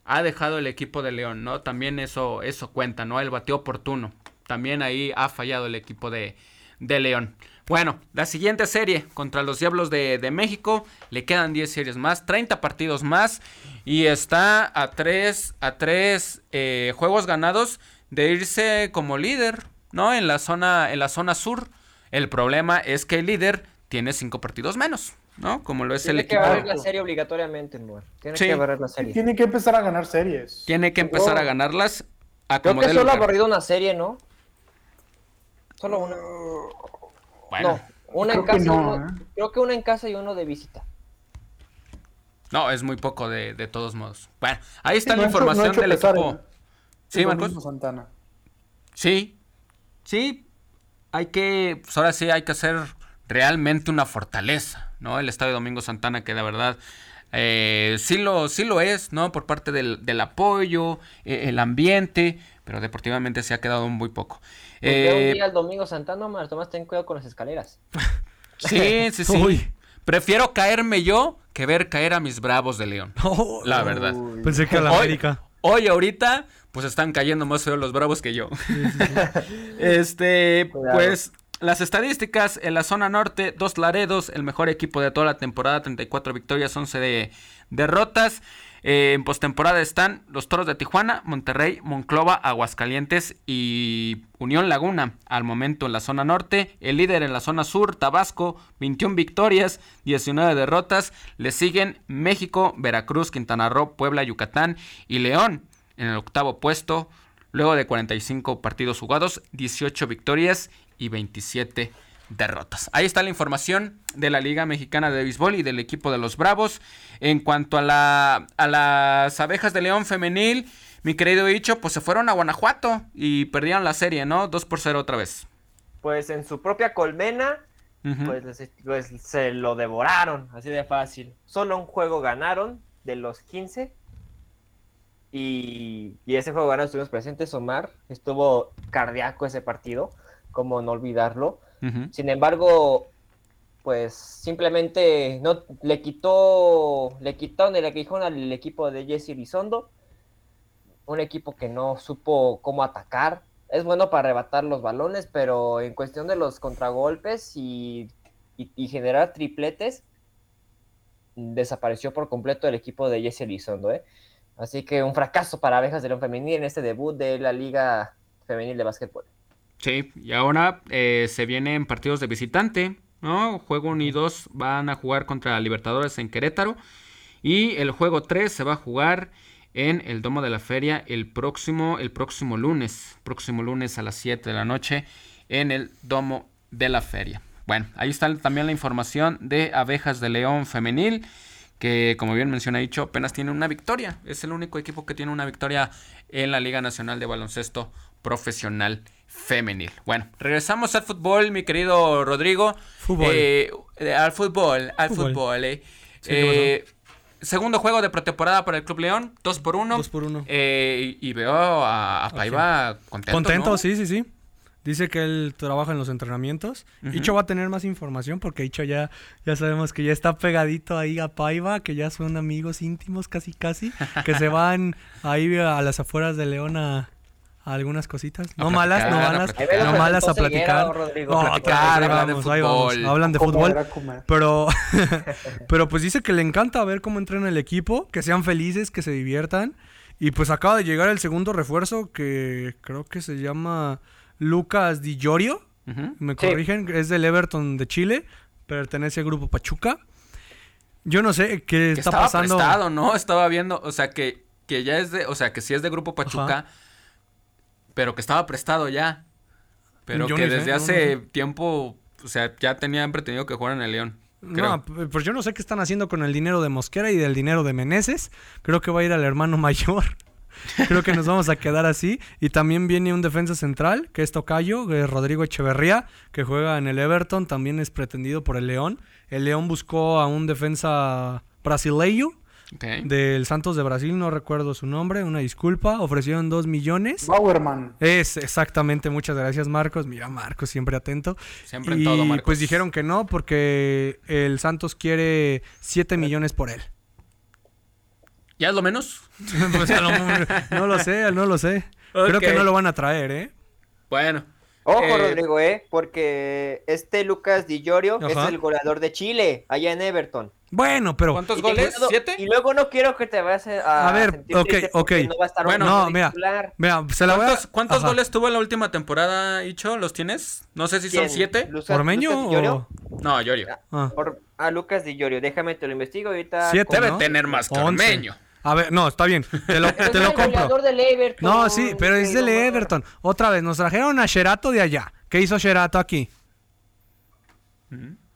ha dejado el equipo de León, ¿no? También eso, eso cuenta, ¿no? El bateo oportuno. También ahí ha fallado el equipo de, de León. Bueno, la siguiente serie contra los Diablos de, México, le quedan 10 series más, 30 partidos más y está a 3 a tres, eh, juegos ganados de irse como líder, ¿no? En la zona en la zona sur. El problema es que el líder tiene 5 partidos menos, ¿no? Como lo es el equipo. Tiene que barrer la serie obligatoriamente, Tiene que barrer la serie. Tiene que empezar a ganar series. Tiene que empezar a ganarlas. A Creo que solo ha barrido una serie, ¿no? Solo una. No, una en casa, ¿eh? creo que una en casa y uno de visita. No, es muy poco de, todos modos. Bueno, ahí está la información del equipo. Sí, Marcos. Santana. Sí, sí. Hay que, pues ahora sí hay que hacer realmente una fortaleza, ¿no? El Estadio Domingo Santana que de verdad eh, sí, lo, sí lo es, ¿no? Por parte del, apoyo, eh, el ambiente, pero deportivamente se ha quedado muy poco. Eh, un día el domingo Santana, Tomás, Tomás, ten cuidado con las escaleras. sí, sí, sí. Prefiero caerme yo que ver caer a mis bravos de León. la verdad. Pensé que a la América. Hoy, ahorita, pues están cayendo más feos los bravos que yo. este, pues las estadísticas en la zona norte, dos Laredos, el mejor equipo de toda la temporada, 34 victorias, 11 de derrotas. Eh, en postemporada están los Toros de Tijuana, Monterrey, Monclova, Aguascalientes y Unión Laguna. Al momento en la zona norte, el líder en la zona sur, Tabasco, 21 victorias, 19 derrotas. Le siguen México, Veracruz, Quintana Roo, Puebla, Yucatán y León en el octavo puesto. Luego de 45 partidos jugados, 18 victorias y 27 derrotas. Ahí está la información de la Liga Mexicana de Béisbol y del equipo de los Bravos. En cuanto a, la, a las abejas de León femenil, mi querido Icho, pues se fueron a Guanajuato y perdieron la serie, ¿no? 2 por 0 otra vez. Pues en su propia colmena, pues, pues, se lo devoraron, así de fácil. Solo un juego ganaron de los 15. Y, y ese juego ganaron estuvimos presentes, Omar. Estuvo cardíaco ese partido, como no olvidarlo. Sin embargo, pues simplemente no le quitó, le quitaron el aguijón al equipo de Jesse Elizondo, un equipo que no supo cómo atacar. Es bueno para arrebatar los balones, pero en cuestión de los contragolpes y, generar tripletes, desapareció por completo el equipo de Jesse Elizondo. ¿eh? Así que un fracaso para Abejas de León Femenil en este debut de la Liga Femenil de Básquetbol. Sí, y ahora eh, se vienen partidos de visitante, ¿no? Juego 1 y 2 van a jugar contra Libertadores en Querétaro. Y el juego 3 se va a jugar en el Domo de la Feria el próximo, el próximo lunes. Próximo lunes a las 7 de la noche en el Domo de la Feria. Bueno, ahí está también la información de Abejas de León Femenil. Que como bien menciona dicho, apenas tiene una victoria. Es el único equipo que tiene una victoria en la Liga Nacional de Baloncesto Profesional femenil. Bueno, regresamos al fútbol, mi querido Rodrigo. Eh, al fútbol, al fútbol. Eh. eh segundo juego de pretemporada para el Club León, 2 por 1 2 por 1 eh, y, veo a, a Paiva contento. Contento, sí, sí, sí. Dice que él trabaja en los entrenamientos. Icho va a tener más información porque Icho ya, ya sabemos que ya está pegadito ahí a Paiva, que ya son amigos íntimos casi casi, que se van ahí a las afueras de León a, algunas cositas. No malas, no malas, no malas a platicar. No, claro, vamos, ahí vamos. Hablan de fútbol. Pero, pero pues dice que le encanta ver cómo entrena el equipo, que sean felices, que se diviertan. Y pues acaba de llegar el segundo refuerzo que creo que se llama Lucas Di Llorio. Me corrigen, es del Everton de Chile. Pertenece al grupo Pachuca. Yo no sé qué está estaba pasando. Prestado, ¿no? Estaba viendo, o sea, que, que ya es de, o sea, que sí es de grupo Pachuca, pero que estaba prestado ya. Pero que desde hace tiempo, o sea, ya tenían pretendido que jugaran en el León. No, pues yo no sé qué están haciendo con el dinero de Mosquera y del dinero de Meneses. Creo que va a ir al hermano mayor. Creo que nos vamos a quedar así. Y también viene un defensa central, que es Tocayo, que es Rodrigo Echeverría, que juega en el Everton, también es pretendido por el León. El León buscó a un defensa brasileño. Del Santos de Brasil, no recuerdo su nombre, una disculpa. Ofrecieron dos millones. Bauerman. Es exactamente, muchas gracias, Marcos. Mira, Marcos, siempre atento. Siempre en todo, Marcos. Pues dijeron que no, porque el Santos quiere siete millones por él. ¿Ya es lo menos? Pues, no, lo sé, no lo sé. Creo que no lo van a traer, ¿eh? Bueno. Ojo, eh, Rodrigo, ¿eh? Porque este Lucas Di Llorio es el goleador de Chile, allá en Everton. Bueno, pero... ¿Cuántos goles? ¿Siete? Y luego no quiero que te vayas a... A ver, ok, ok. No va a estar bueno, no, mira, mira, se la ¿Cuántos, ¿cuántos goles tuvo en la última temporada, Icho? ¿Los tienes? No sé si son siete. ¿Pormeño o...? No, Llorio. Ah. a Lucas Di Llorio, déjame te lo investigo ahorita. Siete, Debe tener más que Ormeño. A ver, no, está bien. Te lo, te lo compro. no, sí, pero es del Everton. Otra vez, nos trajeron a Sherato de allá. ¿Qué hizo Sherato aquí?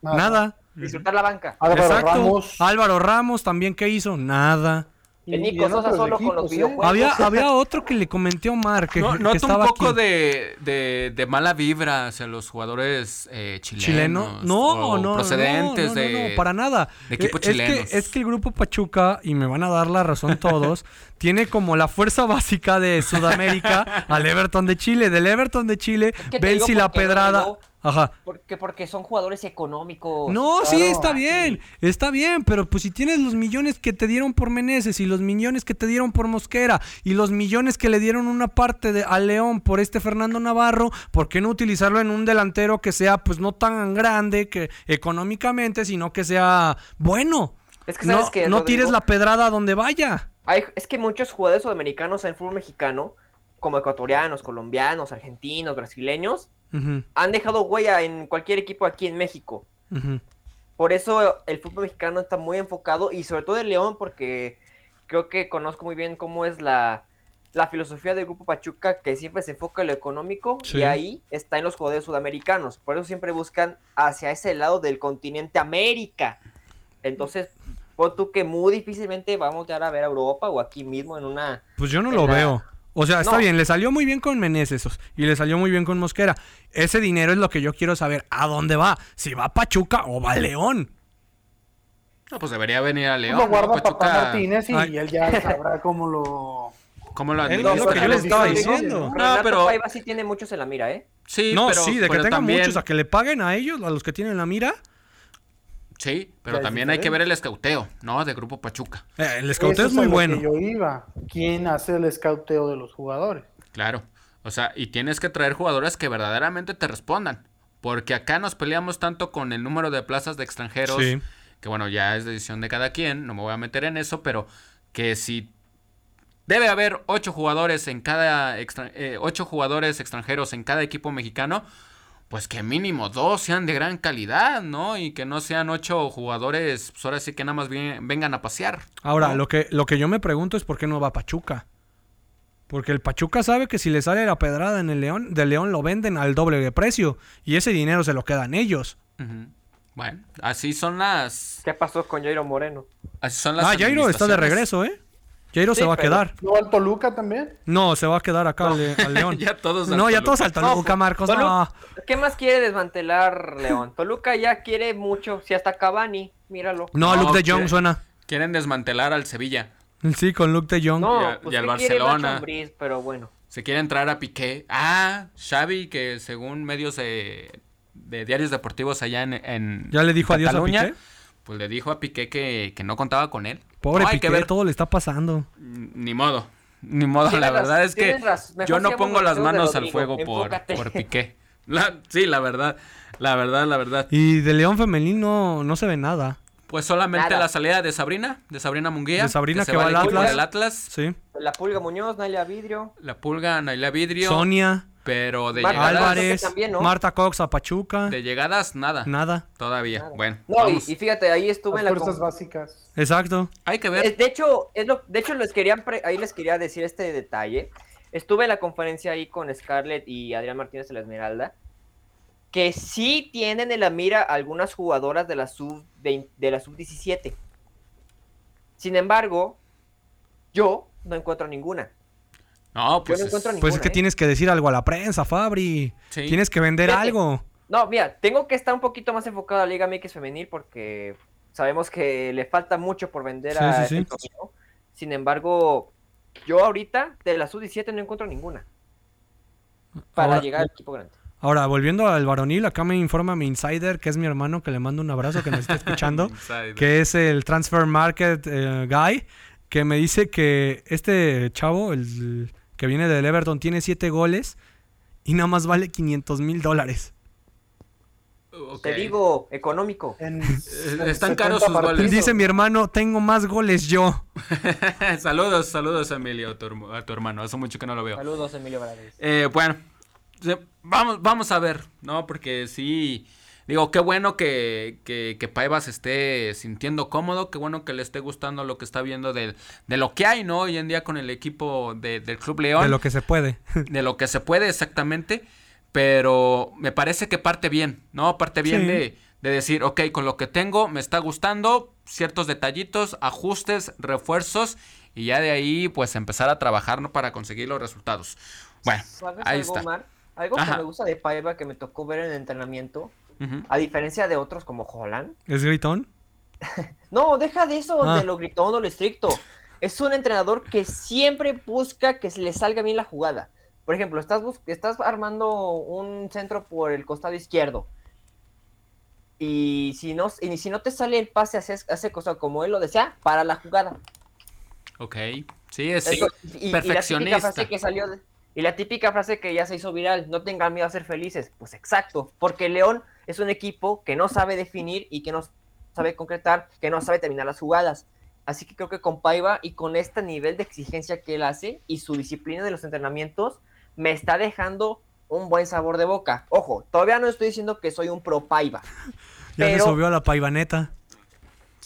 Nada. Disfrutar la banca. Álvaro Ramos. Álvaro Ramos también, ¿qué hizo? Nada. El Nico Sosa solo con los ¿eh? videojuegos. Había, había otro que le comenté a Omar que, no, que estaba un poco De, de, de, mala vibra hacia los jugadores eh, chilenos. ¿Chileno? No, no, procedentes no, de. No, para nada. De equipos es chilenos. Que, es que el grupo Pachuca, y me van a dar la razón todos, tiene como la fuerza básica de Sudamérica al Everton de Chile. Del Everton de Chile, ven si la pedrada. Ajá. Porque, porque son jugadores económicos. No, sí, está bien. Está bien, pero pues si tienes los millones que te dieron por Meneses y los millones que te dieron por Mosquera y los millones que le dieron una parte de, a León por este Fernando Navarro, ¿por qué no utilizarlo en un delantero que sea pues no tan grande que económicamente, sino que sea bueno? Es que sabes no, que, no tires la pedrada donde vaya. es que muchos jugadores sudamericanos en fútbol mexicano, como ecuatorianos, colombianos, argentinos, brasileños, han dejado huella en cualquier equipo aquí en México. Por eso el fútbol mexicano está muy enfocado y sobre todo el León porque creo que conozco muy bien cómo es la, filosofía del Grupo Pachuca que siempre se enfoca en lo económico y ahí está en los jugadores sudamericanos. Por eso siempre buscan hacia ese lado del continente América. Entonces, pon tú que muy difícilmente vamos a a ver a Europa o aquí mismo en una... Pues yo no lo veo. O sea, está bien, le salió muy bien con Meneses y le salió muy bien con Mosquera. Ese dinero es lo que yo quiero saber. ¿A dónde va? ¿Si va a Pachuca o va a León? No, pues debería venir a León. Lo guarda Pachuca... Martínez y él ya sabrá cómo lo... ¿Cómo lo Es lo que yo les estaba diciendo. No, pero... Paiva sí tiene muchos en la mira, ¿eh? Sí, no, sí, de que tengan muchos, a que le paguen a ellos, a los que tienen la mira. Sí, pero también hay que ver el escauteo, ¿no? De Grupo Pachuca. Eh, el escauteo es muy bueno. yo iba. ¿Quién hace el escauteo de los jugadores? Claro. O sea, y tienes que traer jugadores que verdaderamente te respondan. Porque acá nos peleamos tanto con el número de plazas de extranjeros. Que bueno, ya es decisión de cada quien. No me voy a meter en eso, pero que si debe haber ocho jugadores en cada eh, ocho jugadores extranjeros en cada equipo mexicano pues que mínimo dos sean de gran calidad, ¿no? Y que no sean ocho jugadores, pues ahora sí que nada más vengan a pasear. Ahora, lo, que, lo que yo me pregunto es por qué no va Pachuca. Porque el Pachuca sabe que si le sale la pedrada en el León, del León lo venden al doble de precio. Y ese dinero se lo quedan ellos. Bueno, así son las... ¿Qué pasó con Jairo Moreno? Así son las... Ah, Jairo está de regreso, ¿eh? Jairo se va a quedar. ¿No al Toluca también? No, se va a quedar acá al, León. ya todos No, ya todos al Toluca, Marcos. ¿Qué más quiere desmantelar León? Toluca ya quiere mucho. Si hasta Cavani, míralo. No, Luke de Jong suena. Quieren desmantelar al Sevilla. Sí, con Luke de Jong. No, y, pues al Barcelona. pero bueno. se quiere entrar a Piqué. Ah, Xavi, que según medios de, diarios deportivos allá en, en ¿Ya le dijo adiós a Piqué? Pues le dijo a Piqué que, que no contaba con él. Pobre Piqué, todo le está pasando. Ni modo. Ni modo, la verdad es que yo no pongo las manos al fuego por, por Piqué. sí, la verdad, la verdad, la verdad. Y de León Femenino no se ve nada. Pues solamente la salida de Sabrina, de Sabrina Munguía. De Sabrina que, va al Atlas. Atlas. Sí. La Pulga Muñoz, Naila Vidrio. La Pulga, Naila Vidrio. Sonia. Pero de llegadas. Álvarez, Marta Cox a Pachuca. De llegadas, nada. Nada. Todavía. Bueno. No, y, fíjate, ahí estuve en las fuerzas básicas. Exacto. Hay que ver. de hecho, es lo, de hecho les quería ahí les quería decir este detalle. Estuve en la conferencia ahí con Scarlett y Adrián Martínez de la Esmeralda que sí tienen en la mira algunas jugadoras de la sub de la sub 17. Sin embargo, yo no encuentro ninguna. No, pues, pues es que ¿eh? tienes que decir algo a la prensa, Fabri. Tienes que vender algo. No, mira, tengo que estar un poquito más enfocado a la Liga MX femenil porque sabemos que le falta mucho por vender a este Sin embargo, yo ahorita de la sub 17 no encuentro ninguna para llegar al equipo grande. Ahora, volviendo al varonil, acá me informa mi insider, que es mi hermano, que le mando un abrazo, que nos está escuchando, que es el Transfer Market eh, Guy, que me dice que este chavo, el que viene del Everton, tiene siete goles y nada más vale 500 mil dólares. Te digo, económico. Eh, están caros sus goles. Dice mi hermano, tengo más goles yo. saludos, saludos Emilio, a tu, hermano. Hace mucho que no lo veo. Saludos Emilio eh, bueno, vamos, vamos a ver, ¿no? Porque sí, digo, qué bueno que, que, que Paiva se esté sintiendo cómodo, qué bueno que le esté gustando lo que está viendo de, de lo que hay, ¿no? Hoy en día con el equipo de, del Club León. De lo que se puede. De lo que se puede, exactamente. Pero me parece que parte bien, ¿no? Parte bien de, de decir, ok, con lo que tengo me está gustando, ciertos detallitos, ajustes, refuerzos, y ya de ahí, pues empezar a trabajar, ¿no? Para conseguir los resultados. Bueno, ahí está. Algo que me gusta de Paiva que me tocó ver en el entrenamiento, a diferencia de otros como Holland. ¿Es gritón? no, deja de eso, de ah. lo gritón o lo estricto. Es un entrenador que siempre busca que le salga bien la jugada. Por ejemplo, estás, estás armando un centro por el costado izquierdo. Y si no, y si no te sale el pase hacia ese costado como él lo desea, para la jugada. Ok. Sí, es perfeccionista. que salió de, y la típica frase que ya se hizo viral, no tengan miedo a ser felices. Pues exacto, porque León es un equipo que no sabe definir y que no sabe concretar, que no sabe terminar las jugadas. Así que creo que con Paiva y con este nivel de exigencia que él hace y su disciplina de los entrenamientos, me está dejando un buen sabor de boca. Ojo, todavía no estoy diciendo que soy un pro Paiva. ya se subió a la Paivaneta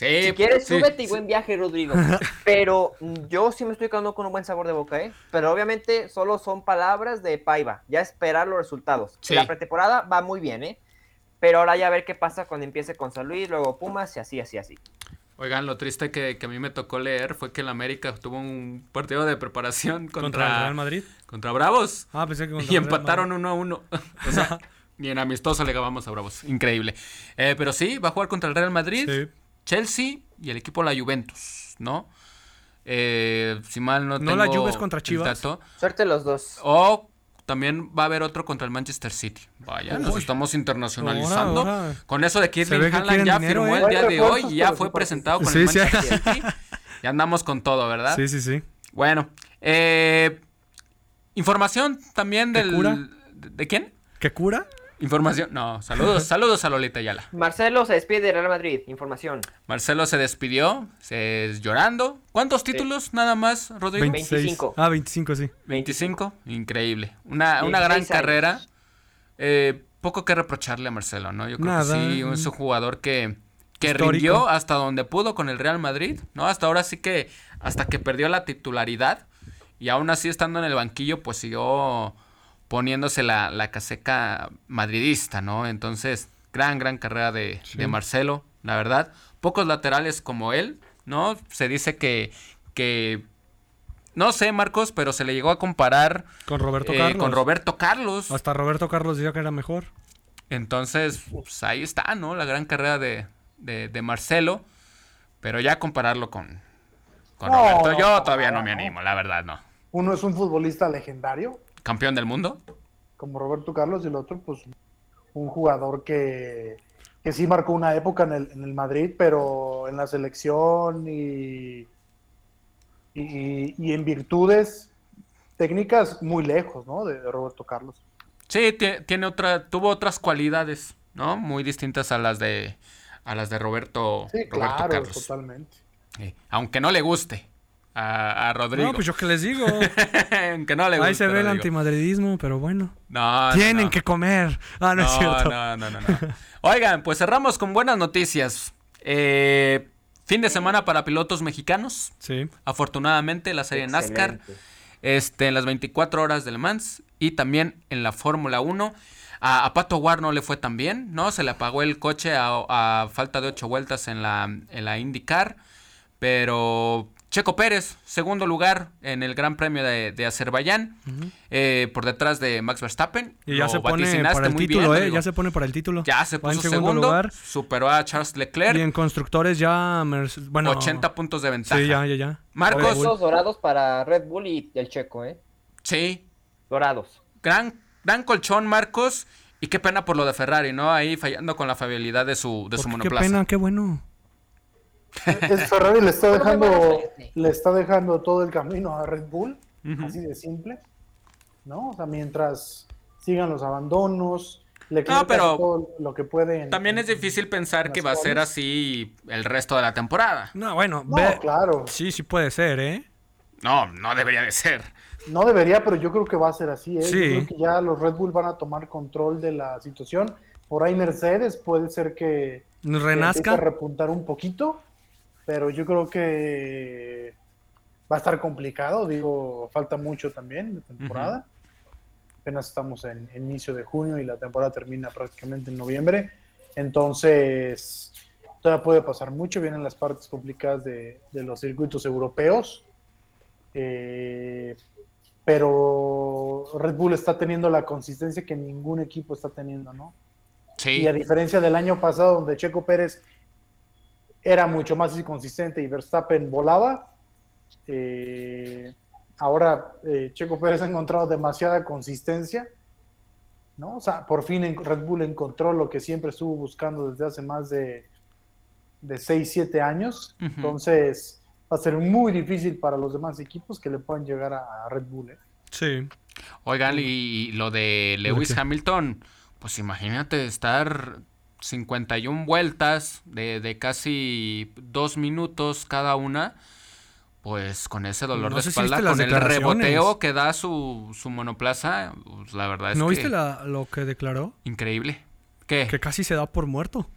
si quieres, súbete y buen viaje, Rodrigo. Pero yo sí me estoy quedando con un buen sabor de boca, ¿eh? Pero obviamente solo son palabras de Paiva. Ya esperar los resultados. La pretemporada va muy bien, ¿eh? Pero ahora ya a ver qué pasa cuando empiece con San Luis, luego Pumas y así, así, así. Oigan, lo triste que, a mí me tocó leer fue que el América tuvo un partido de preparación contra, ¿Contra el Real Madrid. Contra Bravos. Ah, pensé que contra Y empataron uno a uno. o sea, ni en amistoso le ganamos a Bravos. Increíble. Eh, pero sí, va a jugar contra el Real Madrid. Sí. Chelsea y el equipo la Juventus, ¿no? Eh, si mal no, no la Juve contra Chivas. Suerte los dos. O también va a haber otro contra el Manchester City. Vaya, nos estamos internacionalizando. Con eso de que Irving Haaland ya firmó el ¿eh? día de hoy y ya fue presentado con el Manchester City. Ya andamos con todo, ¿verdad? Sí, sí, sí. Bueno, eh, información también del... Cura? ¿De quién? ¿Qué cura? Información. No, saludos, saludos a Lolita Ayala. Marcelo se despide de Real Madrid. Información. Marcelo se despidió, se llorando. ¿Cuántos títulos nada más, Rodrigo? 25. Ah, 25, sí. 25, increíble. Una, una gran carrera. Eh, poco que reprocharle a Marcelo, ¿no? Yo creo que sí, es un jugador que, que rindió hasta donde pudo con el Real Madrid, ¿no? Hasta ahora sí que, hasta que perdió la titularidad y aún así estando en el banquillo, pues siguió poniéndose la, la caseca madridista, ¿no? Entonces, gran, gran carrera de, Marcelo, la verdad. Pocos laterales como él, ¿no? Se dice que, que no sé, Marcos, pero se le llegó a comparar con Roberto eh, Carlos. Con Roberto Carlos. Hasta Roberto Carlos decía que era mejor. Entonces, pues ahí está, ¿no? La gran carrera de, de, Marcelo. Pero ya compararlo con, con Roberto, yo todavía no me animo, la verdad, no. uno es un futbolista legendario. Campeón del mundo. Como Roberto Carlos y el otro, pues un jugador que, que sí marcó una época en el, en el Madrid, pero en la selección y, y, y en virtudes técnicas muy lejos, ¿no? De, de Roberto Carlos. Sí, tiene otra, tuvo otras cualidades, ¿no? Muy distintas a las de a las de Roberto, sí, Roberto claro, Carlos. totalmente. Sí, aunque no le guste a, a Rodrigo. No, pues yo qué les digo. aunque no le guste. Ahí se ve el antimadridismo, pero bueno. No, no, Tienen no. que comer. Ah, no, es cierto. No, no, no, no. Oigan, pues cerramos con buenas noticias. Eh, fin de semana para pilotos mexicanos. Sí. Afortunadamente, la serie NASCAR. Excelente. Este, en las 24 horas del Mans. Y también en la Fórmula 1. A, a Pato War no le fue tan bien, ¿no? Se le apagó el coche a, a falta de 8 vueltas en la, en la IndyCar. Pero Checo Pérez, segundo lugar en el Gran Premio de, de Azerbaiyán. eh, por detrás de Max Verstappen. Y ya Lo se pone para el título, bien, ¿eh? Ya se pone para el título. Ya se Va en puso segundo segundo, lugar. superó a Charles Leclerc, Y en constructores ya. Bueno. 80 puntos de ventaja. Sí, ya, ya, ya. Marcos, Puntos dorados para Red Bull y el Checo, ¿eh? sí, Dorados. gran, gran colchón, Marcos. Y qué pena por lo de Ferrari, ¿no? Ahí fallando con la fiabilidad de su, de su ¿Por qué? Qué monoplaza. pena, qué bueno. Es Ferrari le está dejando, le está dejando todo el camino a Red Bull, así de simple, ¿no? O sea, mientras sigan los abandonos, le No, pero todo lo que puede. en- También es difícil pensar en que va a ser así el resto de la temporada. No, bueno. No, ve- claro, Sí, sí puede ser, ¿eh? No, no debería de ser. no debería, pero yo creo que va a ser así, ¿eh? Sí. Yo creo que ya los Red Bull van a tomar control de la situación. Por ahí Mercedes puede ser que, que empiece a Renazca. repuntar un poquito, pero yo creo que va a estar complicado, digo, falta mucho también de temporada. Apenas estamos en, en inicio de junio y la temporada termina prácticamente en noviembre. Entonces, todavía puede pasar mucho. Vienen las partes complicadas de, de los circuitos europeos. Eh, pero Red Bull está teniendo la consistencia que ningún equipo está teniendo, ¿no? Sí. Y a diferencia del año pasado, donde Checo Pérez era mucho más inconsistente y Verstappen volaba, eh, ahora eh, Checo Pérez ha encontrado demasiada consistencia, ¿no? O sea, por fin en- Red Bull encontró lo que siempre estuvo buscando desde hace más de, de 6, 7 años. Entonces, va a ser muy difícil para los demás equipos que le puedan llegar a, a Red Bull. ¿eh? Sí. Oigan, y lo de Lewis? Hamilton, pues imagínate estar 51 vueltas de, de casi dos minutos cada una, pues con ese dolor No de si espalda, viste con el reboteo que da su, su monoplaza, pues, la verdad es ¿No que viste la- lo que declaró? increíble. ¿Qué? Que casi se da por muerto.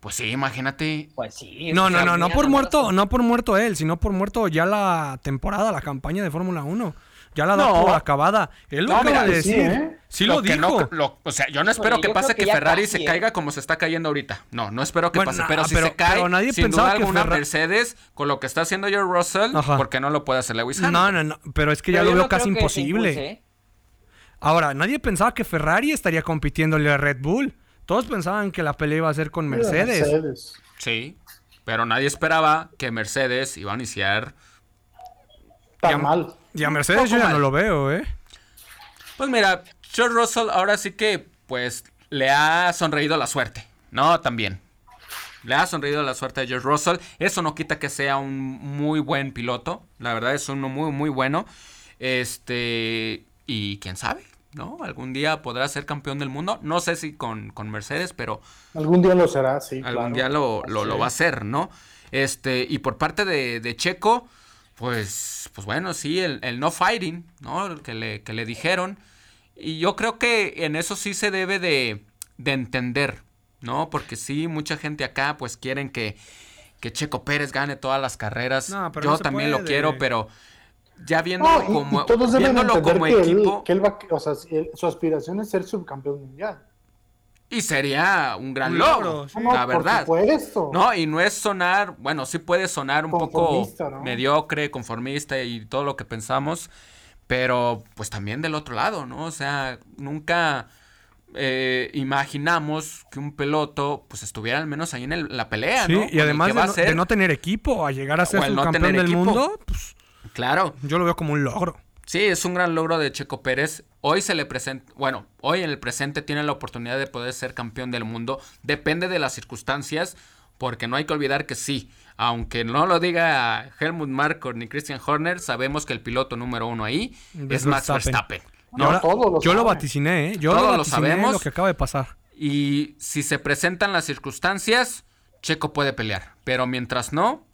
Pues sí, imagínate. Pues sí. No, no, no, no por muerto, no por muerto él, sino por muerto ya la temporada, la campaña de Fórmula 1. Ya la da No. por acabada. Él lo No, acaba mira, de sí, decir. ¿eh? Sí lo, dijo. no- lo- o sea, yo no espero que pase que, que Ferrari casi, se ¿eh? caiga como se está cayendo ahorita. No, no espero que Bueno, pase. nah, Pero si pero- se cae, pero nadie sin pensaba duda que alguna, Ferra- Mercedes, con lo que está haciendo George Russell, Ajá. ¿por qué no lo puede hacer Lewis Hamilton? No, no, no, pero es que ya Pero lo veo casi imposible. ¿eh? Ahora, nadie pensaba que Ferrari estaría compitiéndole a Red Bull. Todos pensaban que la pelea iba a ser con Mercedes. Mercedes. Sí, pero nadie esperaba que Mercedes iba a iniciar. Está Ya- mal. Y a Mercedes yo ya mal. no lo veo, ¿eh? Pues mira, George Russell ahora sí que, pues, le ha sonreído la suerte, ¿no? También. Le ha sonreído la suerte a George Russell. Eso no quita que sea un muy buen piloto. La verdad es uno muy, muy bueno. Este. Y quién sabe, ¿no? Algún día podrá ser campeón del mundo. No sé si con, con Mercedes, pero Algún día lo será, sí. algún claro. día lo, lo, lo va a hacer, ¿no? Este, y por parte de, de Checo, pues, pues bueno, sí, el, el no fighting, ¿no? El Que le, que le dijeron. Y yo creo que en eso sí se debe de, de entender, ¿no? Porque sí, mucha gente acá, pues quieren que, que Checo Pérez gane todas las carreras. No, pero yo no también lo quiero, pero ya viéndolo No, y- como, y todos deben viéndolo entender como que, él, equipo, que él va, o sea, él- su aspiración es ser subcampeón mundial. Y sería un gran logro, sí. La verdad. Por supuesto. No, y no es sonar, bueno, sí puede sonar un poco mediocre, conformista y todo lo que pensamos, pero pues también del otro lado, ¿no? O sea, nunca eh, imaginamos que un piloto pues estuviera al menos ahí en el- la pelea, Sí, ¿no? y además de no, ser- de no tener equipo a llegar a ser el no tener del equipo. mundo, pues Claro, yo lo veo como un logro. Sí, es un gran logro de Checo Pérez. Hoy se le presenta, bueno, hoy en el presente tiene la oportunidad de poder ser campeón del mundo. Depende de las circunstancias, porque no hay que olvidar que sí, aunque no lo diga Helmut Marko ni Christian Horner, sabemos que el piloto número uno ahí es Max Verstappen. yo lo vaticiné, ¿eh? Yo lo, sabemos. lo que acaba de pasar. Y si se presentan las circunstancias, Checo puede pelear. Pero mientras no,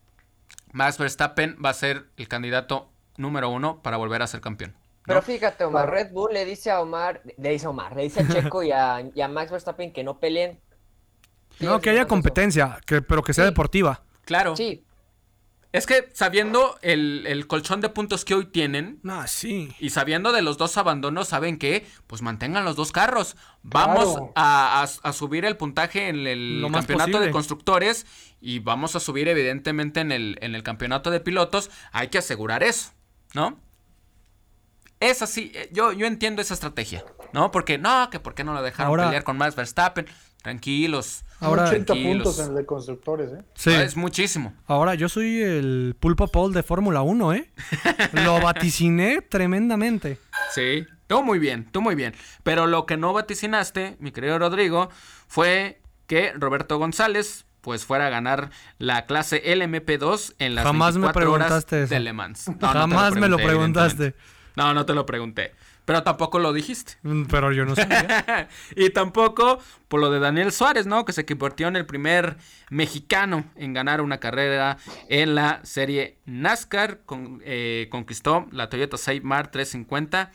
Max Verstappen va a ser el candidato número uno para volver a ser campeón. Pero fíjate, Omar, Red Bull le dice a Omar, le dice a Omar, le dice a Checo y a, Max Verstappen que no peleen. no, que haya competencia, que, pero que sea deportiva. Claro. Sí. Es que sabiendo el, colchón de puntos que hoy tienen. Ah, sí. Y sabiendo de los dos abandonos, saben que, pues mantengan los dos carros. Vamos a, subir el puntaje en el campeonato de constructores y vamos a subir, evidentemente, en el, en el campeonato de pilotos. Hay que asegurar eso, ¿no? Es así, eh, yo, yo entiendo esa estrategia, ¿no? Porque no, que por qué no lo dejaron pelear con Max Verstappen. Tranquilos. Ahora, 80 puntos en el de constructores, ¿eh? Sí. Ah, es muchísimo. Ahora, yo soy el pulpo Paul de Fórmula 1, ¿eh? lo vaticiné tremendamente. Sí, tú muy bien, tú muy bien. Pero lo que no vaticinaste, mi querido Rodrigo, fue que Roberto González pues fuera a ganar la clase LMP2 en las Jamás 24 me preguntaste horas de Le Mans. Jamás me lo preguntaste. No, no te lo pregunté. Pero tampoco lo dijiste. Mm, pero yo no sabía. y tampoco por lo de Daniel Suárez, ¿no? Que se convirtió en el primer mexicano en ganar una carrera en la serie NASCAR. Eh, conquistó la Toyota Mar 350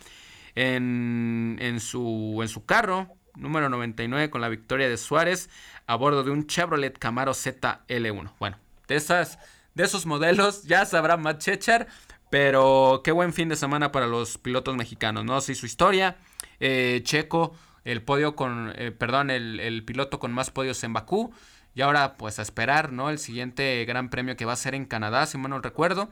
en, en, su, en su carro, número 99, con la victoria de Suárez a bordo de un Chevrolet Camaro ZL1. Bueno, de, esas, de esos modelos ya sabrá Matt Chechar pero qué buen fin de semana para los pilotos mexicanos, ¿no? Sí, su historia. Eh, Checo, el podio con, eh, perdón, el, piloto con más podios en Bakú. Y ahora, pues a esperar, ¿no? El siguiente gran premio que va a ser en Canadá, si mal no recuerdo.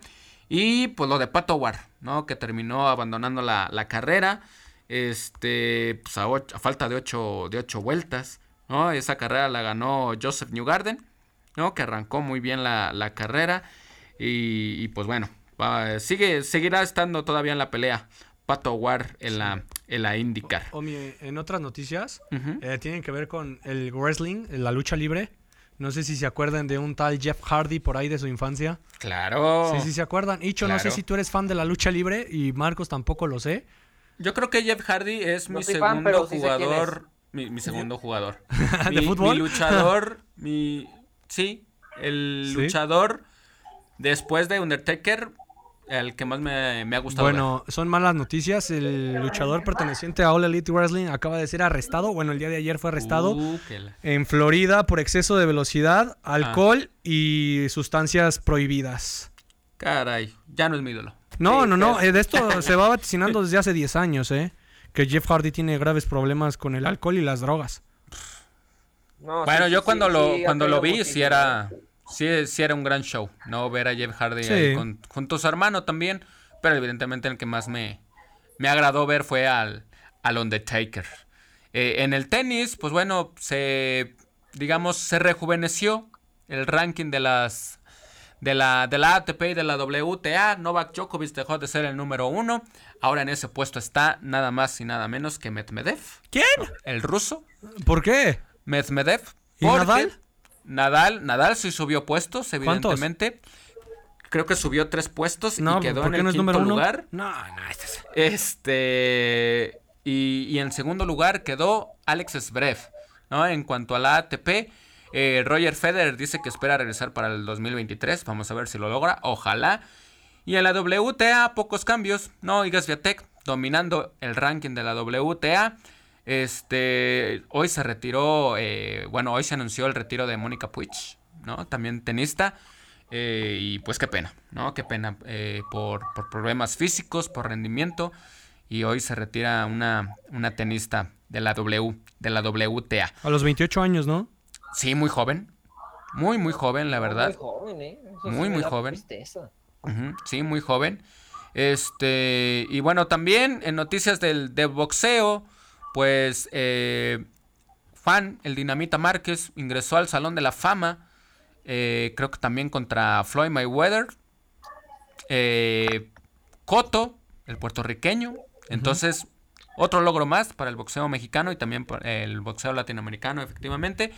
Y pues lo de Pato War, ¿no? Que terminó abandonando la, carrera. Este, pues a, falta de ocho, de ocho vueltas, ¿no? Esa carrera la ganó Joseph Newgarden, ¿no? Que arrancó muy bien la, carrera. y pues bueno, sigue, seguirá estando todavía en la pelea. Pato War en la, en la IndyCar. en otras noticias, eh, tienen que ver con el wrestling, la lucha libre. No sé si se acuerdan de un tal Jeff Hardy por ahí de su infancia. Claro. Sí, sí, se acuerdan. Icho, no sé si tú eres fan de la lucha libre y Marcos tampoco lo sé. Yo creo que Jeff Hardy es mi segundo jugador. mi, segundo jugador. ¿De fútbol? Mi luchador. mi. Sí, el luchador después de Undertaker el que más me, ha gustado. Bueno, son malas noticias. El luchador perteneciente a All Elite Wrestling acaba de ser arrestado. Bueno, el día de ayer fue arrestado uh, en Florida por exceso de velocidad, alcohol y sustancias prohibidas. Caray, ya no es mi ídolo. No, no, no. Eh, de esto se va vaticinando desde hace 10 años, ¿eh? Que Jeff Hardy tiene graves problemas con el alcohol y las drogas. bueno, yo cuando lo cuando lo vi, sí era sí, sí era un gran show, ¿no? Ver a Jeff Hardy ahí con, junto a su hermano también, pero evidentemente el que más me, me agradó ver fue al, al Undertaker. Eh, en el tenis, pues bueno, se, digamos, se rejuveneció el ranking de las de la, de la ATP y de la WTA. Novak Djokovic dejó de ser el número uno. Ahora en ese puesto está nada más y nada menos que Medvedev. ¿Quién? El ruso. ¿Por qué? Medvedev. ¿Y Nadal? Nadal, Nadal sí subió puestos, evidentemente. Creo que subió tres puestos y quedó en el no quinto lugar. No, no, este es... Este. Y, en segundo lugar quedó Alex Zverev, ¿no? En cuanto a la ATP, eh, Roger Federer dice que espera regresar para el 2023. Vamos a ver si lo logra. Ojalá. Y en la WTA, pocos cambios, ¿no? Igas Viatek dominando el ranking de la WTA. Este, hoy se retiró, eh, bueno, hoy se anunció el retiro de Mónica Puig, ¿no? También tenista. Eh, y pues qué pena, ¿no? Qué pena eh, por, problemas físicos, por rendimiento. Y hoy se retira una, una tenista de la W, de la WTA. A los 28 años, ¿no? Sí, muy joven. Muy, muy joven, la verdad. Muy joven, ¿eh? muy, muy joven. sí, muy joven. Este, y bueno, también en noticias del, de boxeo, pues eh, Fan, el Dinamita Márquez, ingresó al Salón de la Fama. Eh, creo que también contra Floyd Mayweather. Eh, Cotto, el puertorriqueño. Entonces, otro logro más para el boxeo mexicano y también para el boxeo latinoamericano, efectivamente.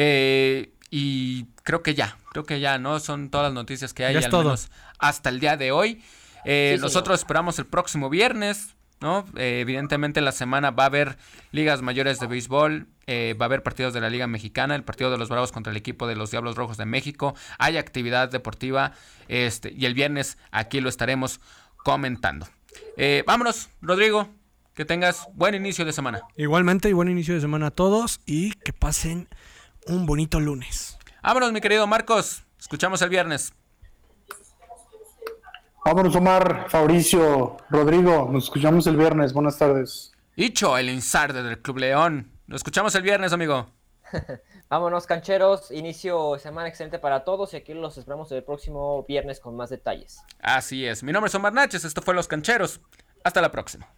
Eh, y creo que ya, creo que ya, ¿no? Son todas las noticias que hay, al menos hasta el día de hoy. Eh, nosotros esperamos el próximo viernes, ¿no? Eh, evidentemente la semana va a haber ligas mayores de béisbol, eh, va a haber partidos de la Liga Mexicana, el partido de los Bravos contra el equipo de los Diablos Rojos de México, hay actividad deportiva, este, y el viernes aquí lo estaremos comentando. vámonos, Rodrigo, que tengas buen inicio de semana. Igualmente y buen inicio de semana a todos y que pasen un bonito lunes. Vámonos, mi querido Marcos. Escuchamos el viernes. Vámonos, Omar, Fabricio, Rodrigo. Nos escuchamos el viernes. Buenas tardes. Hicho, el insarde del Club León. Nos escuchamos el viernes, amigo. Vámonos, cancheros. Inicio de semana excelente para todos y aquí los esperamos el próximo viernes con más detalles. Así es. Mi nombre es Omar Naches. Esto fue Los Cancheros. Hasta la próxima.